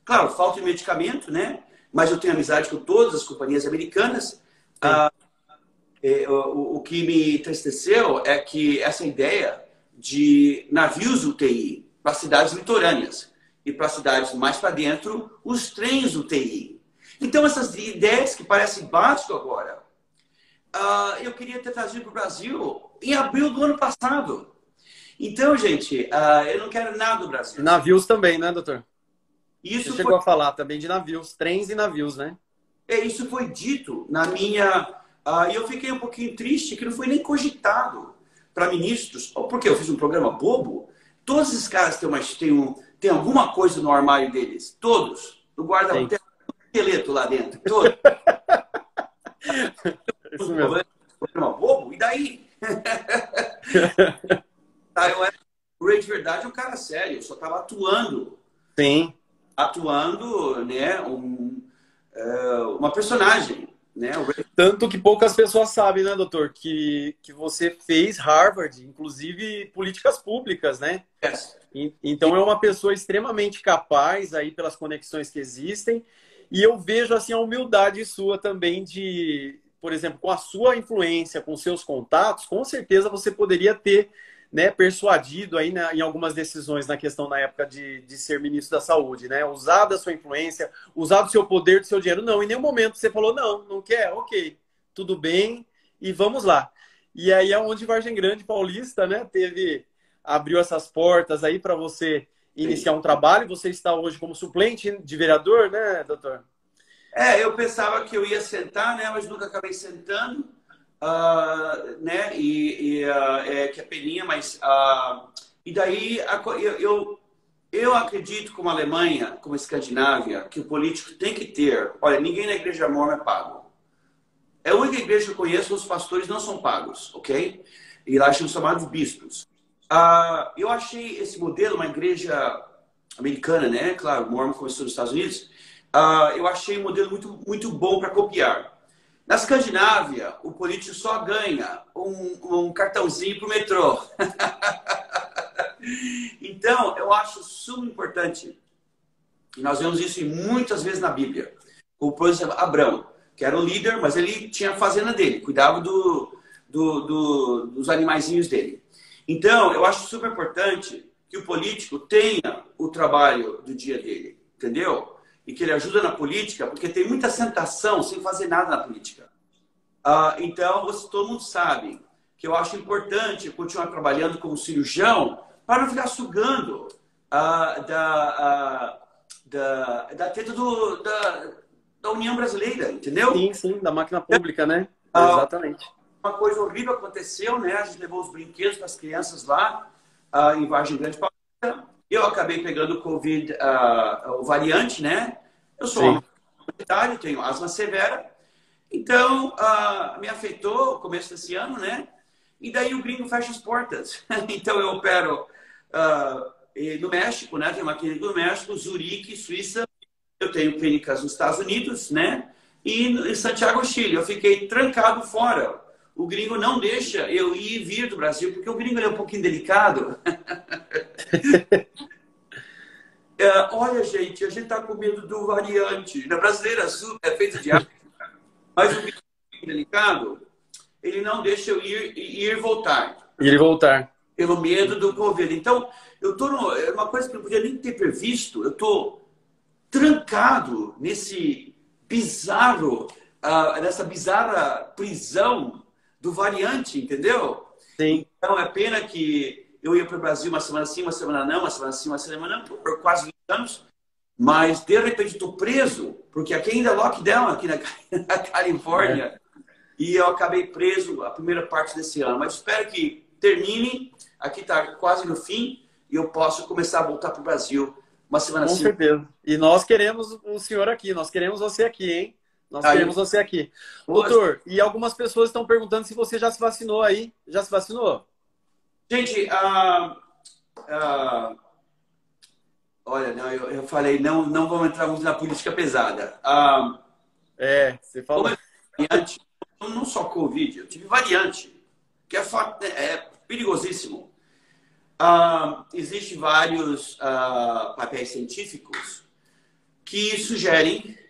Claro, falta de medicamento, né? Mas eu tenho amizade com todas as companhias americanas. Ah, é, o, o, que me entristeceu é que essa ideia de navios UTI para cidades litorâneas e para cidades mais para dentro, os trens UTI. Então, essas ideias que parecem básicas agora, uh, eu queria ter trazido para o Brasil em abril do ano passado. Então, gente, uh, eu não quero nada do Brasil. Navios também, né, doutor? Isso Você chegou foi... a falar também de navios, trens e navios, né? É, isso foi dito na minha. Uh, e eu fiquei um pouquinho triste que não foi nem cogitado para ministros. Porque eu fiz um programa bobo. Todos esses caras têm, uma, têm, um, têm alguma coisa no armário deles. Todos. No guarda esqueleto lá dentro. Todos. Isso mesmo. Bobo? E daí? tá, eu era, o Ray de verdade é um cara sério. Eu só estava atuando. Sim atuando né, um, uh, uma personagem. Né? Tanto que poucas pessoas sabem, né, doutor, que, que você fez Harvard, inclusive políticas públicas, né? Yes. então é uma pessoa extremamente capaz aí pelas conexões que existem. E eu vejo assim a humildade sua também de, por exemplo, com a sua influência, com seus contatos, com certeza você poderia ter né, persuadido aí em algumas decisões na questão na época de, de ser ministro da saúde, né? Usar da sua influência, usar do seu poder, do seu dinheiro. Não, em nenhum momento você falou, não, não quer, ok, tudo bem, e vamos lá. E aí é onde Vargem Grande Paulista, né, teve abriu essas portas aí para você iniciar um trabalho. Você está hoje como suplente de vereador, né, doutor? É, eu pensava que eu ia sentar, né, mas nunca acabei sentando, uh, né, e, e uh, é que é peninha, mas uh, e daí eu, eu, eu acredito como a Alemanha, como a Escandinávia, que o político tem que ter. Olha, ninguém na igreja mormon é pago. É a única igreja que eu conheço, os pastores não são pagos, ok? E lá são chamados bispos. Uh, eu achei esse modelo, uma igreja americana, né? Claro, Mormon começou nos Estados Unidos. Uh, eu achei um modelo muito, muito bom para copiar. Na Escandinávia, o político só ganha um, um cartãozinho para o metrô. então, eu acho super importante. E nós vemos isso muitas vezes na Bíblia. O, por exemplo, Abraão, que era o líder, mas ele tinha a fazenda dele, cuidava do, do, do, dos animaizinhos dele. Então, eu acho super importante que o político tenha o trabalho do dia dele, entendeu? E que ele ajuda na política, porque tem muita sentação sem fazer nada na política. Uh, então, você, todo mundo sabe que eu acho importante continuar trabalhando como cirurgião para não ficar sugando uh, da, uh, da, da teta do, da, da União Brasileira, entendeu? Sim, sim, da máquina pública, né? Exatamente uma coisa horrível aconteceu, né? A gente levou os brinquedos para as crianças lá uh, em Vargem Grande Paulista. Eu acabei pegando o Covid, uh, o variante, né? Eu sou uma comunitário, tenho asma severa. Então, uh, me afetou o começo desse ano, né? E daí o gringo fecha as portas. então, eu opero no México, né? Tem uma clínica no México, Zurique, Suíça. Eu tenho clínicas nos Estados Unidos, né? E em Santiago, Chile. Eu fiquei trancado fora o gringo não deixa eu ir e vir do Brasil, porque o gringo é um pouquinho delicado. é, olha, gente, a gente está com medo do variante. Na brasileira é feito de África, mas o gringo é delicado, ele não deixa eu ir e ir voltar. Ir e voltar. Pelo medo do Covid. Então, eu estou é uma coisa que eu não podia nem ter previsto. Eu estou trancado nesse bizarro, uh, nessa bizarra prisão do variante, entendeu? Sim. Então é pena que eu ia para o Brasil uma semana sim, uma semana não, uma semana sim, uma semana não, por quase 20 anos. Mas de repente estou preso, porque aqui ainda é lockdown, aqui na, na Califórnia. É. E eu acabei preso a primeira parte desse ano. Mas espero que termine. Aqui está quase no fim e eu posso começar a voltar para o Brasil uma semana Com assim. certeza. E nós queremos o senhor aqui, nós queremos você aqui, hein? Nós aí. queremos você aqui. Doutor, e algumas pessoas estão perguntando se você já se vacinou aí. Já se vacinou? Gente, uh, uh, olha, não, eu, eu, falei, não, não vamos entrar muito na política pesada. Uh, é, você falou. Variante, não só Covid, eu tive variante, que é, é perigosíssimo. Uh, Existem vários uh, papéis científicos que sugerem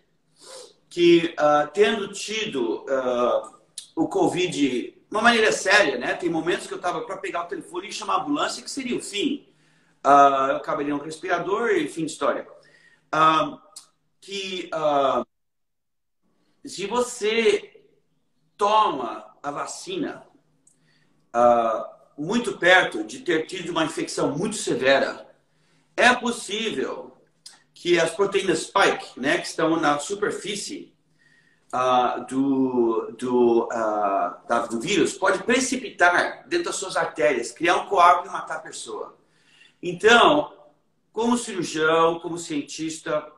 que, uh, tendo tido uh, o Covid de uma maneira séria, né? Tem momentos que eu estava para pegar o telefone e chamar a ambulância, que seria o fim. Uh, eu acabaria um respirador e fim de história. que se você toma a vacina muito perto de ter tido uma infecção muito severa, é possível que as proteínas spike, né, que estão na superfície uh, do, do, uh, da, do vírus, pode precipitar dentro das suas artérias, criar um coágulo e matar a pessoa. Então, como cirurgião, como cientista,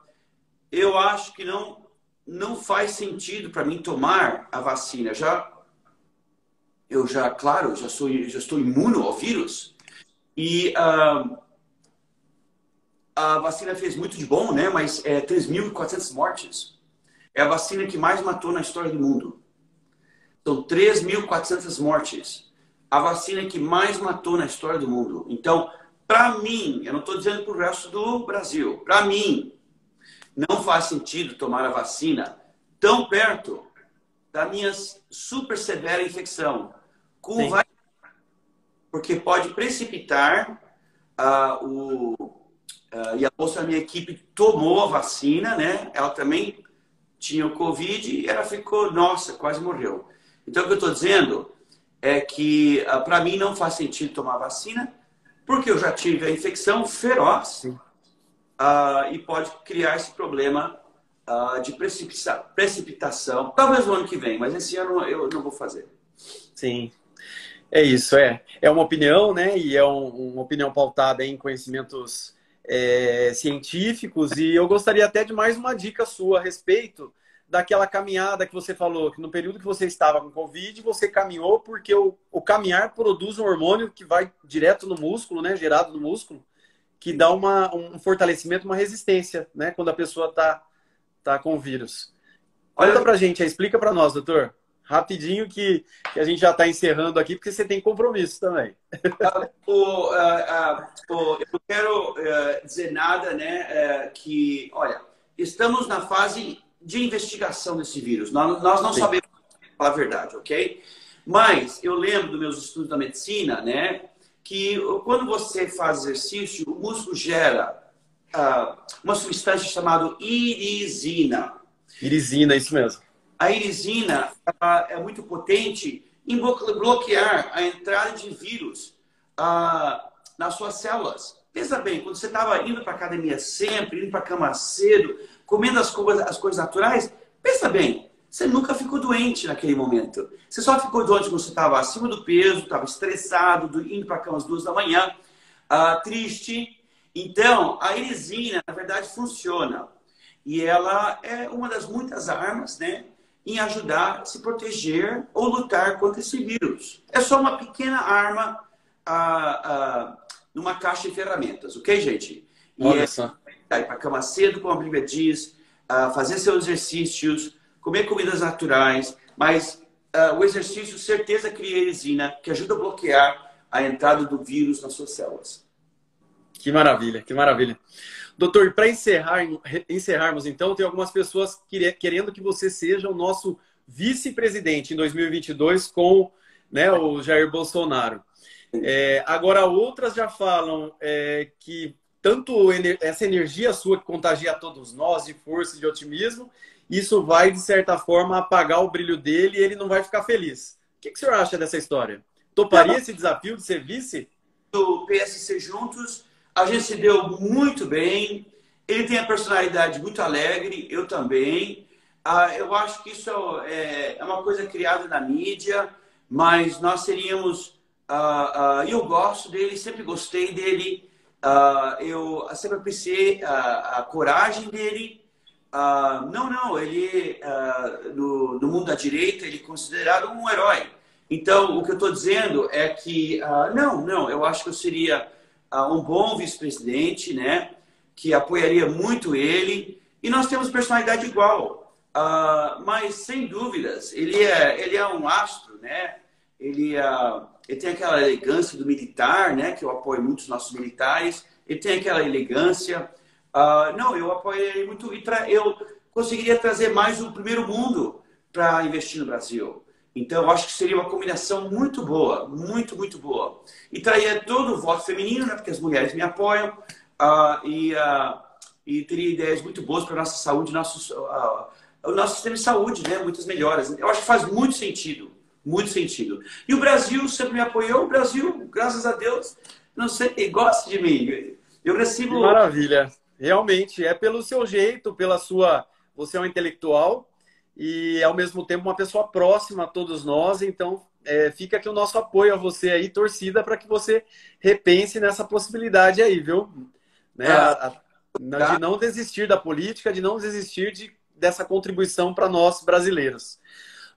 eu acho que não, não faz sentido para mim tomar a vacina. Já, eu já, claro, já, sou, já estou imuno ao vírus. E uh, a vacina fez muito de bom, né? Mas é 3.400 mortes. É a vacina que mais matou na história do mundo. São 3.400 mortes. A vacina que mais matou na história do mundo. Então, para mim, eu não estou dizendo para o resto do Brasil, para mim, não faz sentido tomar a vacina tão perto da minha super severa infecção com vai... porque pode precipitar uh, o e a moça da minha equipe tomou a vacina, né? Ela também tinha o Covid e ela ficou, nossa, quase morreu. Então, o que eu estou dizendo é que, uh, para mim, não faz sentido tomar vacina. porque eu já tive a infecção feroz uh, e pode criar esse problema uh, de precipita precipitação. Talvez no ano que vem, mas esse ano eu não vou fazer. Sim. É isso, é. É uma opinião, né? E é um, uma opinião pautada em conhecimentos é, científicos. E eu gostaria até de mais uma dica sua a respeito daquela caminhada que você falou, que no período que você estava com Covid, você caminhou porque o, o caminhar produz um hormônio que vai direto no músculo, né? Gerado no músculo, que dá uma, um fortalecimento, uma resistência, né? Quando a pessoa está tá com o vírus. Olha Conta pra gente, explica para nós, doutor rapidinho que, que a gente já está encerrando aqui, porque você tem compromisso também. o, uh, uh, o, eu não quero uh, dizer nada, né? É, que, olha, estamos na fase de investigação desse vírus. Nós, nós não Sim. sabemos a verdade, ok? Mas eu lembro dos meus estudos da medicina, né? Que quando você faz exercício, o músculo gera uma substância chamada irisina. Irisina, isso mesmo a irisina é muito potente em bloquear a entrada de vírus ah, nas suas células. Pensa bem, quando você estava indo para a academia sempre, indo para a cama cedo, comendo as coisas, as coisas naturais, pensa bem, você nunca ficou doente naquele momento. Você só ficou doente quando você estava acima do peso, estava estressado, indo para a cama às duas da manhã, ah, triste. Então, a irisina, na verdade, funciona. E ela é uma das muitas armas, né? Em ajudar a se proteger ou lutar contra esse vírus. É só uma pequena arma numa caixa de ferramentas, ok, gente? E Olha é, só. É, ir para a cama cedo, como a Bíblia diz, ah, fazer seus exercícios, comer comidas naturais, mas o exercício, certeza, cria resina, que ajuda a bloquear a entrada do vírus nas suas células. Que maravilha, que maravilha. Doutor, para encerrar, encerrarmos então, tem algumas pessoas querendo que você seja o nosso vice-presidente em 2022 com né, o Jair Bolsonaro. É, agora, outras já falam é, que tanto essa energia sua que contagia todos nós de força e de otimismo, isso vai, de certa forma, apagar o brilho dele e ele não vai ficar feliz. O que, que o senhor acha dessa história? Toparia esse desafio de ser vice? Do PSC Juntos, a gente se deu muito bem. Ele tem a personalidade muito alegre, eu também. Ah, eu acho que isso é, é, uma coisa criada na mídia, mas nós seríamos. Ah, ah, eu gosto dele, sempre gostei dele. Ah, eu sempre apreciei a, a coragem dele. Ah, não, não, ele ah, no, no, mundo da direita ele é considerado um herói. Então, o que eu estou dizendo é que não, não, eu acho que eu seria um bom vice-presidente, né? Que apoiaria muito ele. E nós temos personalidade igual. Uh, mas, sem dúvidas, ele é, ele é um astro, né? Ele, uh, ele tem aquela elegância do militar, né? Que eu apoio muito os nossos militares. Ele tem aquela elegância. Uh, não, eu apoiaria muito. E eu conseguiria trazer mais o primeiro mundo para investir no Brasil. Então, eu acho que seria uma combinação muito boa, muito, muito boa. E traria todo o voto feminino, né, porque as mulheres me apoiam, uh, e, uh, e teria ideias muito boas para a nossa saúde, nosso, uh, o nosso sistema de saúde, né, muitas melhoras. Eu acho que faz muito sentido, muito sentido. E o Brasil sempre me apoiou, o Brasil, graças a Deus, não sei, gosta de mim. Eu recebo... Que maravilha. Realmente, é pelo seu jeito, pela sua... Você é um intelectual, e ao mesmo tempo uma pessoa próxima a todos nós. Então, é, fica aqui o nosso apoio a você aí, torcida, para que você repense nessa possibilidade aí, viu? Né? A, a, de não desistir da política, de não desistir de, dessa contribuição para nós brasileiros.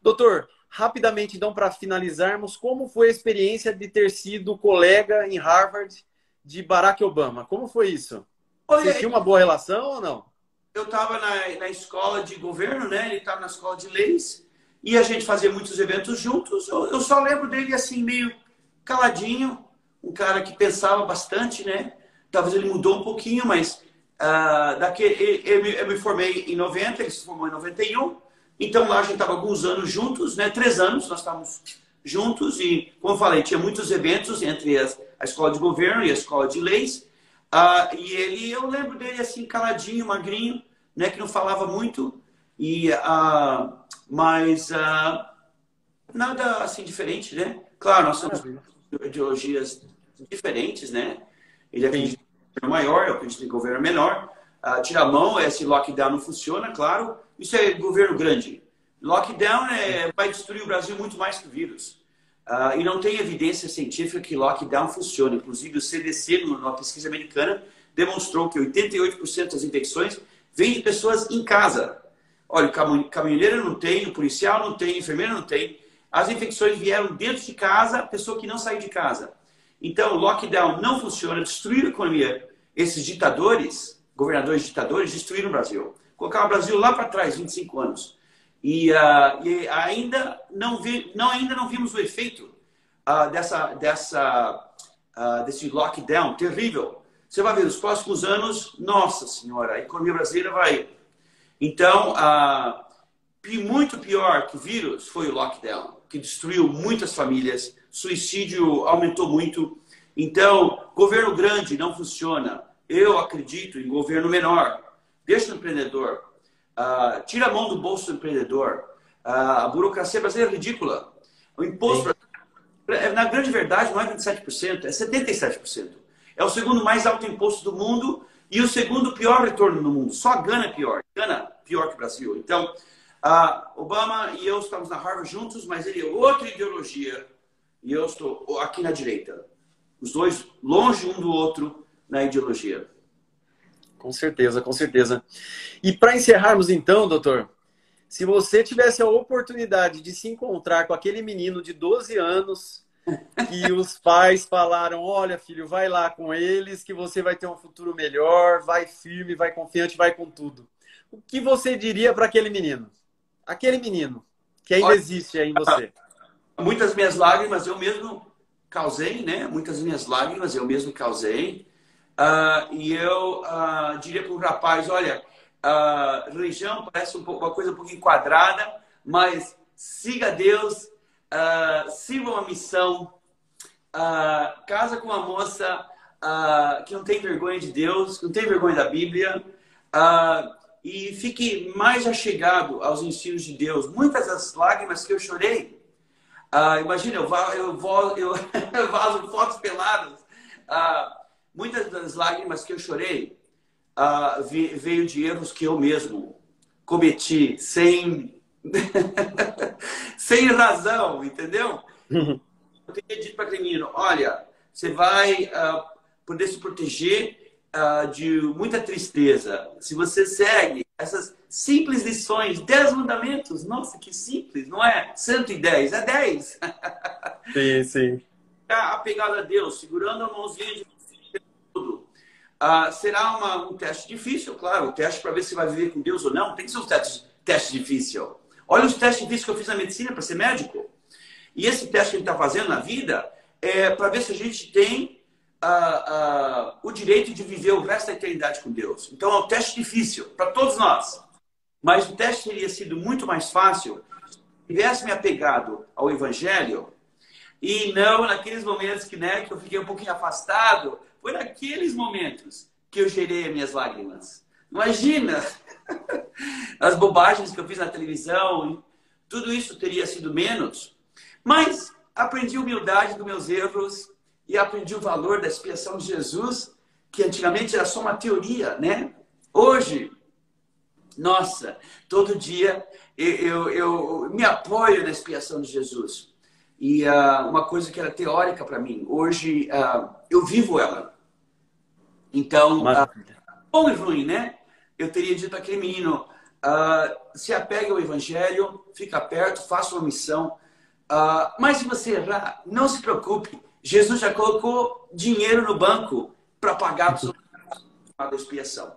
Doutor, rapidamente, então, para finalizarmos, como foi a experiência de ter sido colega em Harvard de Barack Obama? Como foi isso? Você tinha uma boa relação ou não? Eu estava na, na escola de governo, né? Ele estava na escola de leis e a gente fazia muitos eventos juntos. Eu, eu, só lembro dele assim meio caladinho, um cara que pensava bastante, né? Talvez ele mudou um pouquinho, mas uh, daquele, eu, eu, me formei em 90, ele se formou em 91. Então lá a gente estava alguns anos juntos, né? Três anos nós estávamos juntos e, como eu falei, tinha muitos eventos entre as, a escola de governo e a escola de leis. Uh, e ele, eu lembro dele assim, caladinho, magrinho, né, que não falava muito, e, uh, mas uh, nada assim diferente, né? Claro, nós somos ideologias diferentes, né? Ele acredita em governo maior, eu acredito em governo menor. Uh, tira a mão, esse lockdown não funciona, claro. Isso é governo grande. Lockdown é, vai destruir o Brasil muito mais que o vírus. Uh, e não tem evidência científica que lockdown funcione. Inclusive, o CDC, numa pesquisa americana, demonstrou que 88% das infecções vêm de pessoas em casa. Olha, o caminhoneiro não tem, o policial não tem, o enfermeiro não tem. As infecções vieram dentro de casa, pessoa que não saiu de casa. Então, o lockdown não funciona, destruir a economia. Esses ditadores, governadores ditadores, destruíram o Brasil. Colocaram o Brasil lá para trás, 25 anos. E, uh, e, ainda, não vi, não, ainda não vimos o efeito uh, dessa, dessa, uh, desse lockdown terrível. Você vai ver, nos próximos anos, nossa senhora, a economia brasileira vai. Então, muito pior que o vírus foi o lockdown, que destruiu muitas famílias, suicídio aumentou muito. Então, governo grande não funciona. Eu acredito em governo menor. Deixa o empreendedor. Uh, tira a mão do bolso do empreendedor. Uh, a burocracia brasileira é ridícula. O imposto, Sim. na grande verdade, não é 27%, é 77%. É o segundo mais alto imposto do mundo e o segundo pior retorno no mundo. Só a Gana é pior. Gana pior que o Brasil. Então, uh, Obama e eu estamos na Harvard juntos, mas ele é outra ideologia e eu estou aqui na direita. Os dois longe um do outro na ideologia. Com certeza, com certeza. E para encerrarmos então, doutor, se você tivesse a oportunidade de se encontrar com aquele menino de 12 anos que os pais falaram: olha, filho, vai lá com eles que você vai ter um futuro melhor, vai firme, vai confiante, vai com tudo. O que você diria para aquele menino? Aquele menino que ainda olha, existe aí em você. Muitas minhas lágrimas eu mesmo causei, né? Muitas minhas lágrimas eu mesmo causei. Uh, e eu uh, diria para o rapaz: olha, uh, religião parece um pouco, uma coisa um pouquinho quadrada, mas siga Deus, uh, sirva uma missão, casa com uma moça que não tem vergonha de Deus, que não tem vergonha da Bíblia, e fique mais achegado aos ensinos de Deus. Muitas das lágrimas que eu chorei, imagina, eu, eu, eu, eu fotos peladas. Muitas das lágrimas que eu chorei uh, veio de erros que eu mesmo cometi sem, sem razão, entendeu? Uhum. Eu teria dito para aquele menino: olha, você vai uh, poder se proteger uh, de muita tristeza se você segue essas simples lições, 10 mandamentos. Nossa, que simples, não é 110, é 10. sim, sim. Apegado a Deus, segurando a mãozinha de ah, será uma, um teste difícil, claro. O teste para ver se vai viver com Deus ou não tem que ser um teste, teste difícil. Olha os testes difíceis que eu fiz na medicina para ser médico. E esse teste que gente está fazendo na vida é para ver se a gente tem ah, ah, o direito de viver o resto da eternidade com Deus. Então é um teste difícil para todos nós. Mas o teste teria sido muito mais fácil se tivesse me apegado ao Evangelho e não naqueles momentos que, né, que eu fiquei um pouquinho afastado foi naqueles momentos que eu gerei as minhas lágrimas. Imagina as bobagens que eu fiz na televisão, tudo isso teria sido menos. Mas aprendi humildade dos meus erros e aprendi o valor da expiação de Jesus, que antigamente era só uma teoria, né? Hoje, nossa, todo dia eu, eu, eu me apoio na expiação de Jesus. E uh, uma coisa que era teórica para mim, hoje uh, eu vivo ela. Então, uh, bom e ruim, né? Eu teria dito aquele menino: se apegue ao evangelho, fica perto, faça uma missão. mas se você errar, não se preocupe. Jesus já colocou dinheiro no banco para pagar a expiação.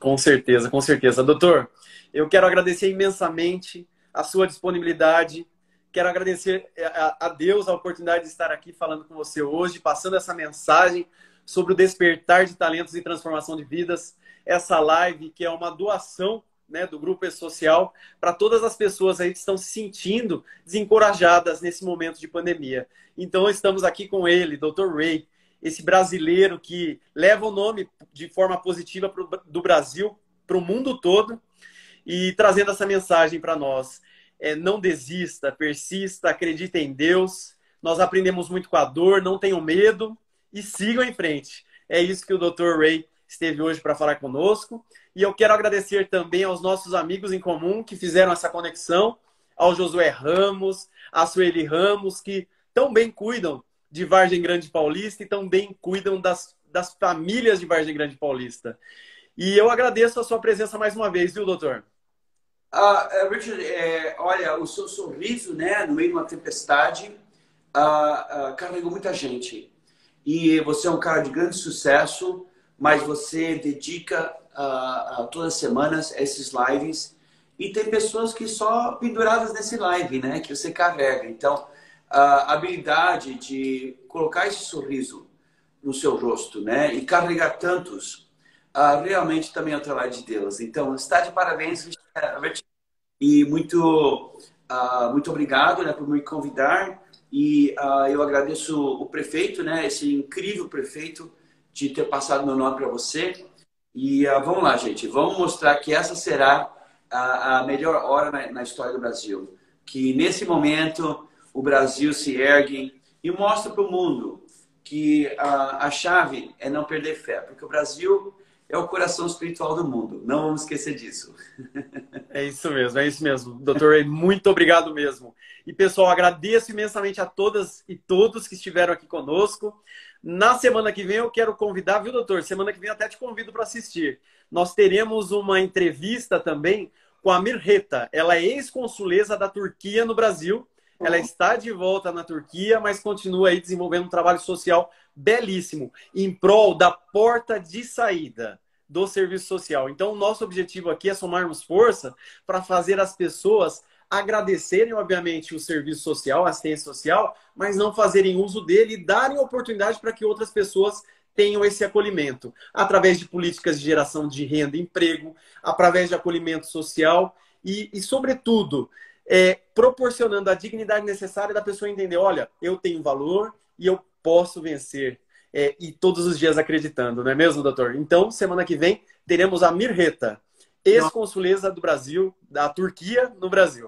Com certeza, com certeza. Doutor, eu quero agradecer imensamente a sua disponibilidade Quero agradecer é, a Deus a oportunidade de estar aqui falando com você hoje, passando essa mensagem sobre o despertar de talentos e transformação de vidas. Essa live que é uma doação né, do Grupo E-Social para todas as pessoas aí que estão se sentindo desencorajadas nesse momento de pandemia. Então, estamos aqui com ele, Dr. Ray, esse brasileiro que leva o nome de forma positiva pro, do Brasil para o mundo todo e trazendo essa mensagem para nós é, não desista, persista, acredite em Deus. Nós aprendemos muito com a dor, não tenham medo e sigam em frente. É isso que o Dr. Ray esteve hoje para falar conosco. E eu quero agradecer também aos nossos amigos em comum que fizeram essa conexão, ao Josué Ramos, a Sueli Ramos, que tão bem cuidam de Vargem Grande Paulista e tão bem cuidam das, das famílias de Vargem Grande Paulista. E eu agradeço a sua presença mais uma vez, viu, doutor? Uh, Richard, é, olha, o seu sorriso, né, no meio de uma tempestade, uh, uh, carregou muita gente. E você é um cara de grande sucesso, mas você dedica todas as semanas esses lives. E tem pessoas que só penduradas nesse live, né, que você carrega. Então, a habilidade de colocar esse sorriso no seu rosto, né, e carregar tantos, realmente também é o trabalho de Deus. Então, está de parabéns, e muito, uh, muito obrigado né, por me convidar. E uh, eu agradeço o prefeito, né, esse incrível prefeito, de ter passado meu nome para você. E uh, vamos lá, gente, vamos mostrar que essa será a, a melhor hora na, na, história do Brasil. Que nesse momento o Brasil se ergue e mostra para o mundo que a, a chave é não perder fé, porque o Brasil é o coração espiritual do mundo. Não vamos esquecer disso. É isso mesmo, é isso mesmo. Doutor Ray, muito obrigado mesmo. E, pessoal, agradeço imensamente a todas e todos que estiveram aqui conosco. Na semana que vem eu quero convidar, viu, doutor? Semana que vem até te convido para assistir. Nós teremos uma entrevista também com a Mirreta. Ela é ex-consuleza da Turquia no Brasil. Ela está de volta na Turquia, mas continua aí desenvolvendo um trabalho social belíssimo em prol da porta de saída do serviço social. Então, o nosso objetivo aqui é somarmos força para fazer as pessoas agradecerem, obviamente, o serviço social, a assistência social, mas não fazerem uso dele e darem oportunidade para que outras pessoas tenham esse acolhimento, através de políticas de geração de renda e emprego, através de acolhimento social e, e sobretudo, é, proporcionando a dignidade necessária da pessoa entender, olha, eu tenho valor e eu posso vencer. É, e todos os dias acreditando, não é mesmo, doutor? Então, semana que vem, teremos a Mirreta, ex-consuleza do Brasil, da Turquia no Brasil.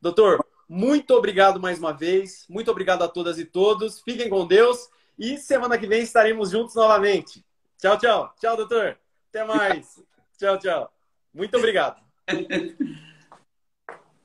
Doutor, muito obrigado mais uma vez. Muito obrigado a todas e todos. Fiquem com Deus. E semana que vem estaremos juntos novamente. Tchau, tchau. Tchau, doutor. Até mais. tchau, tchau. Muito obrigado.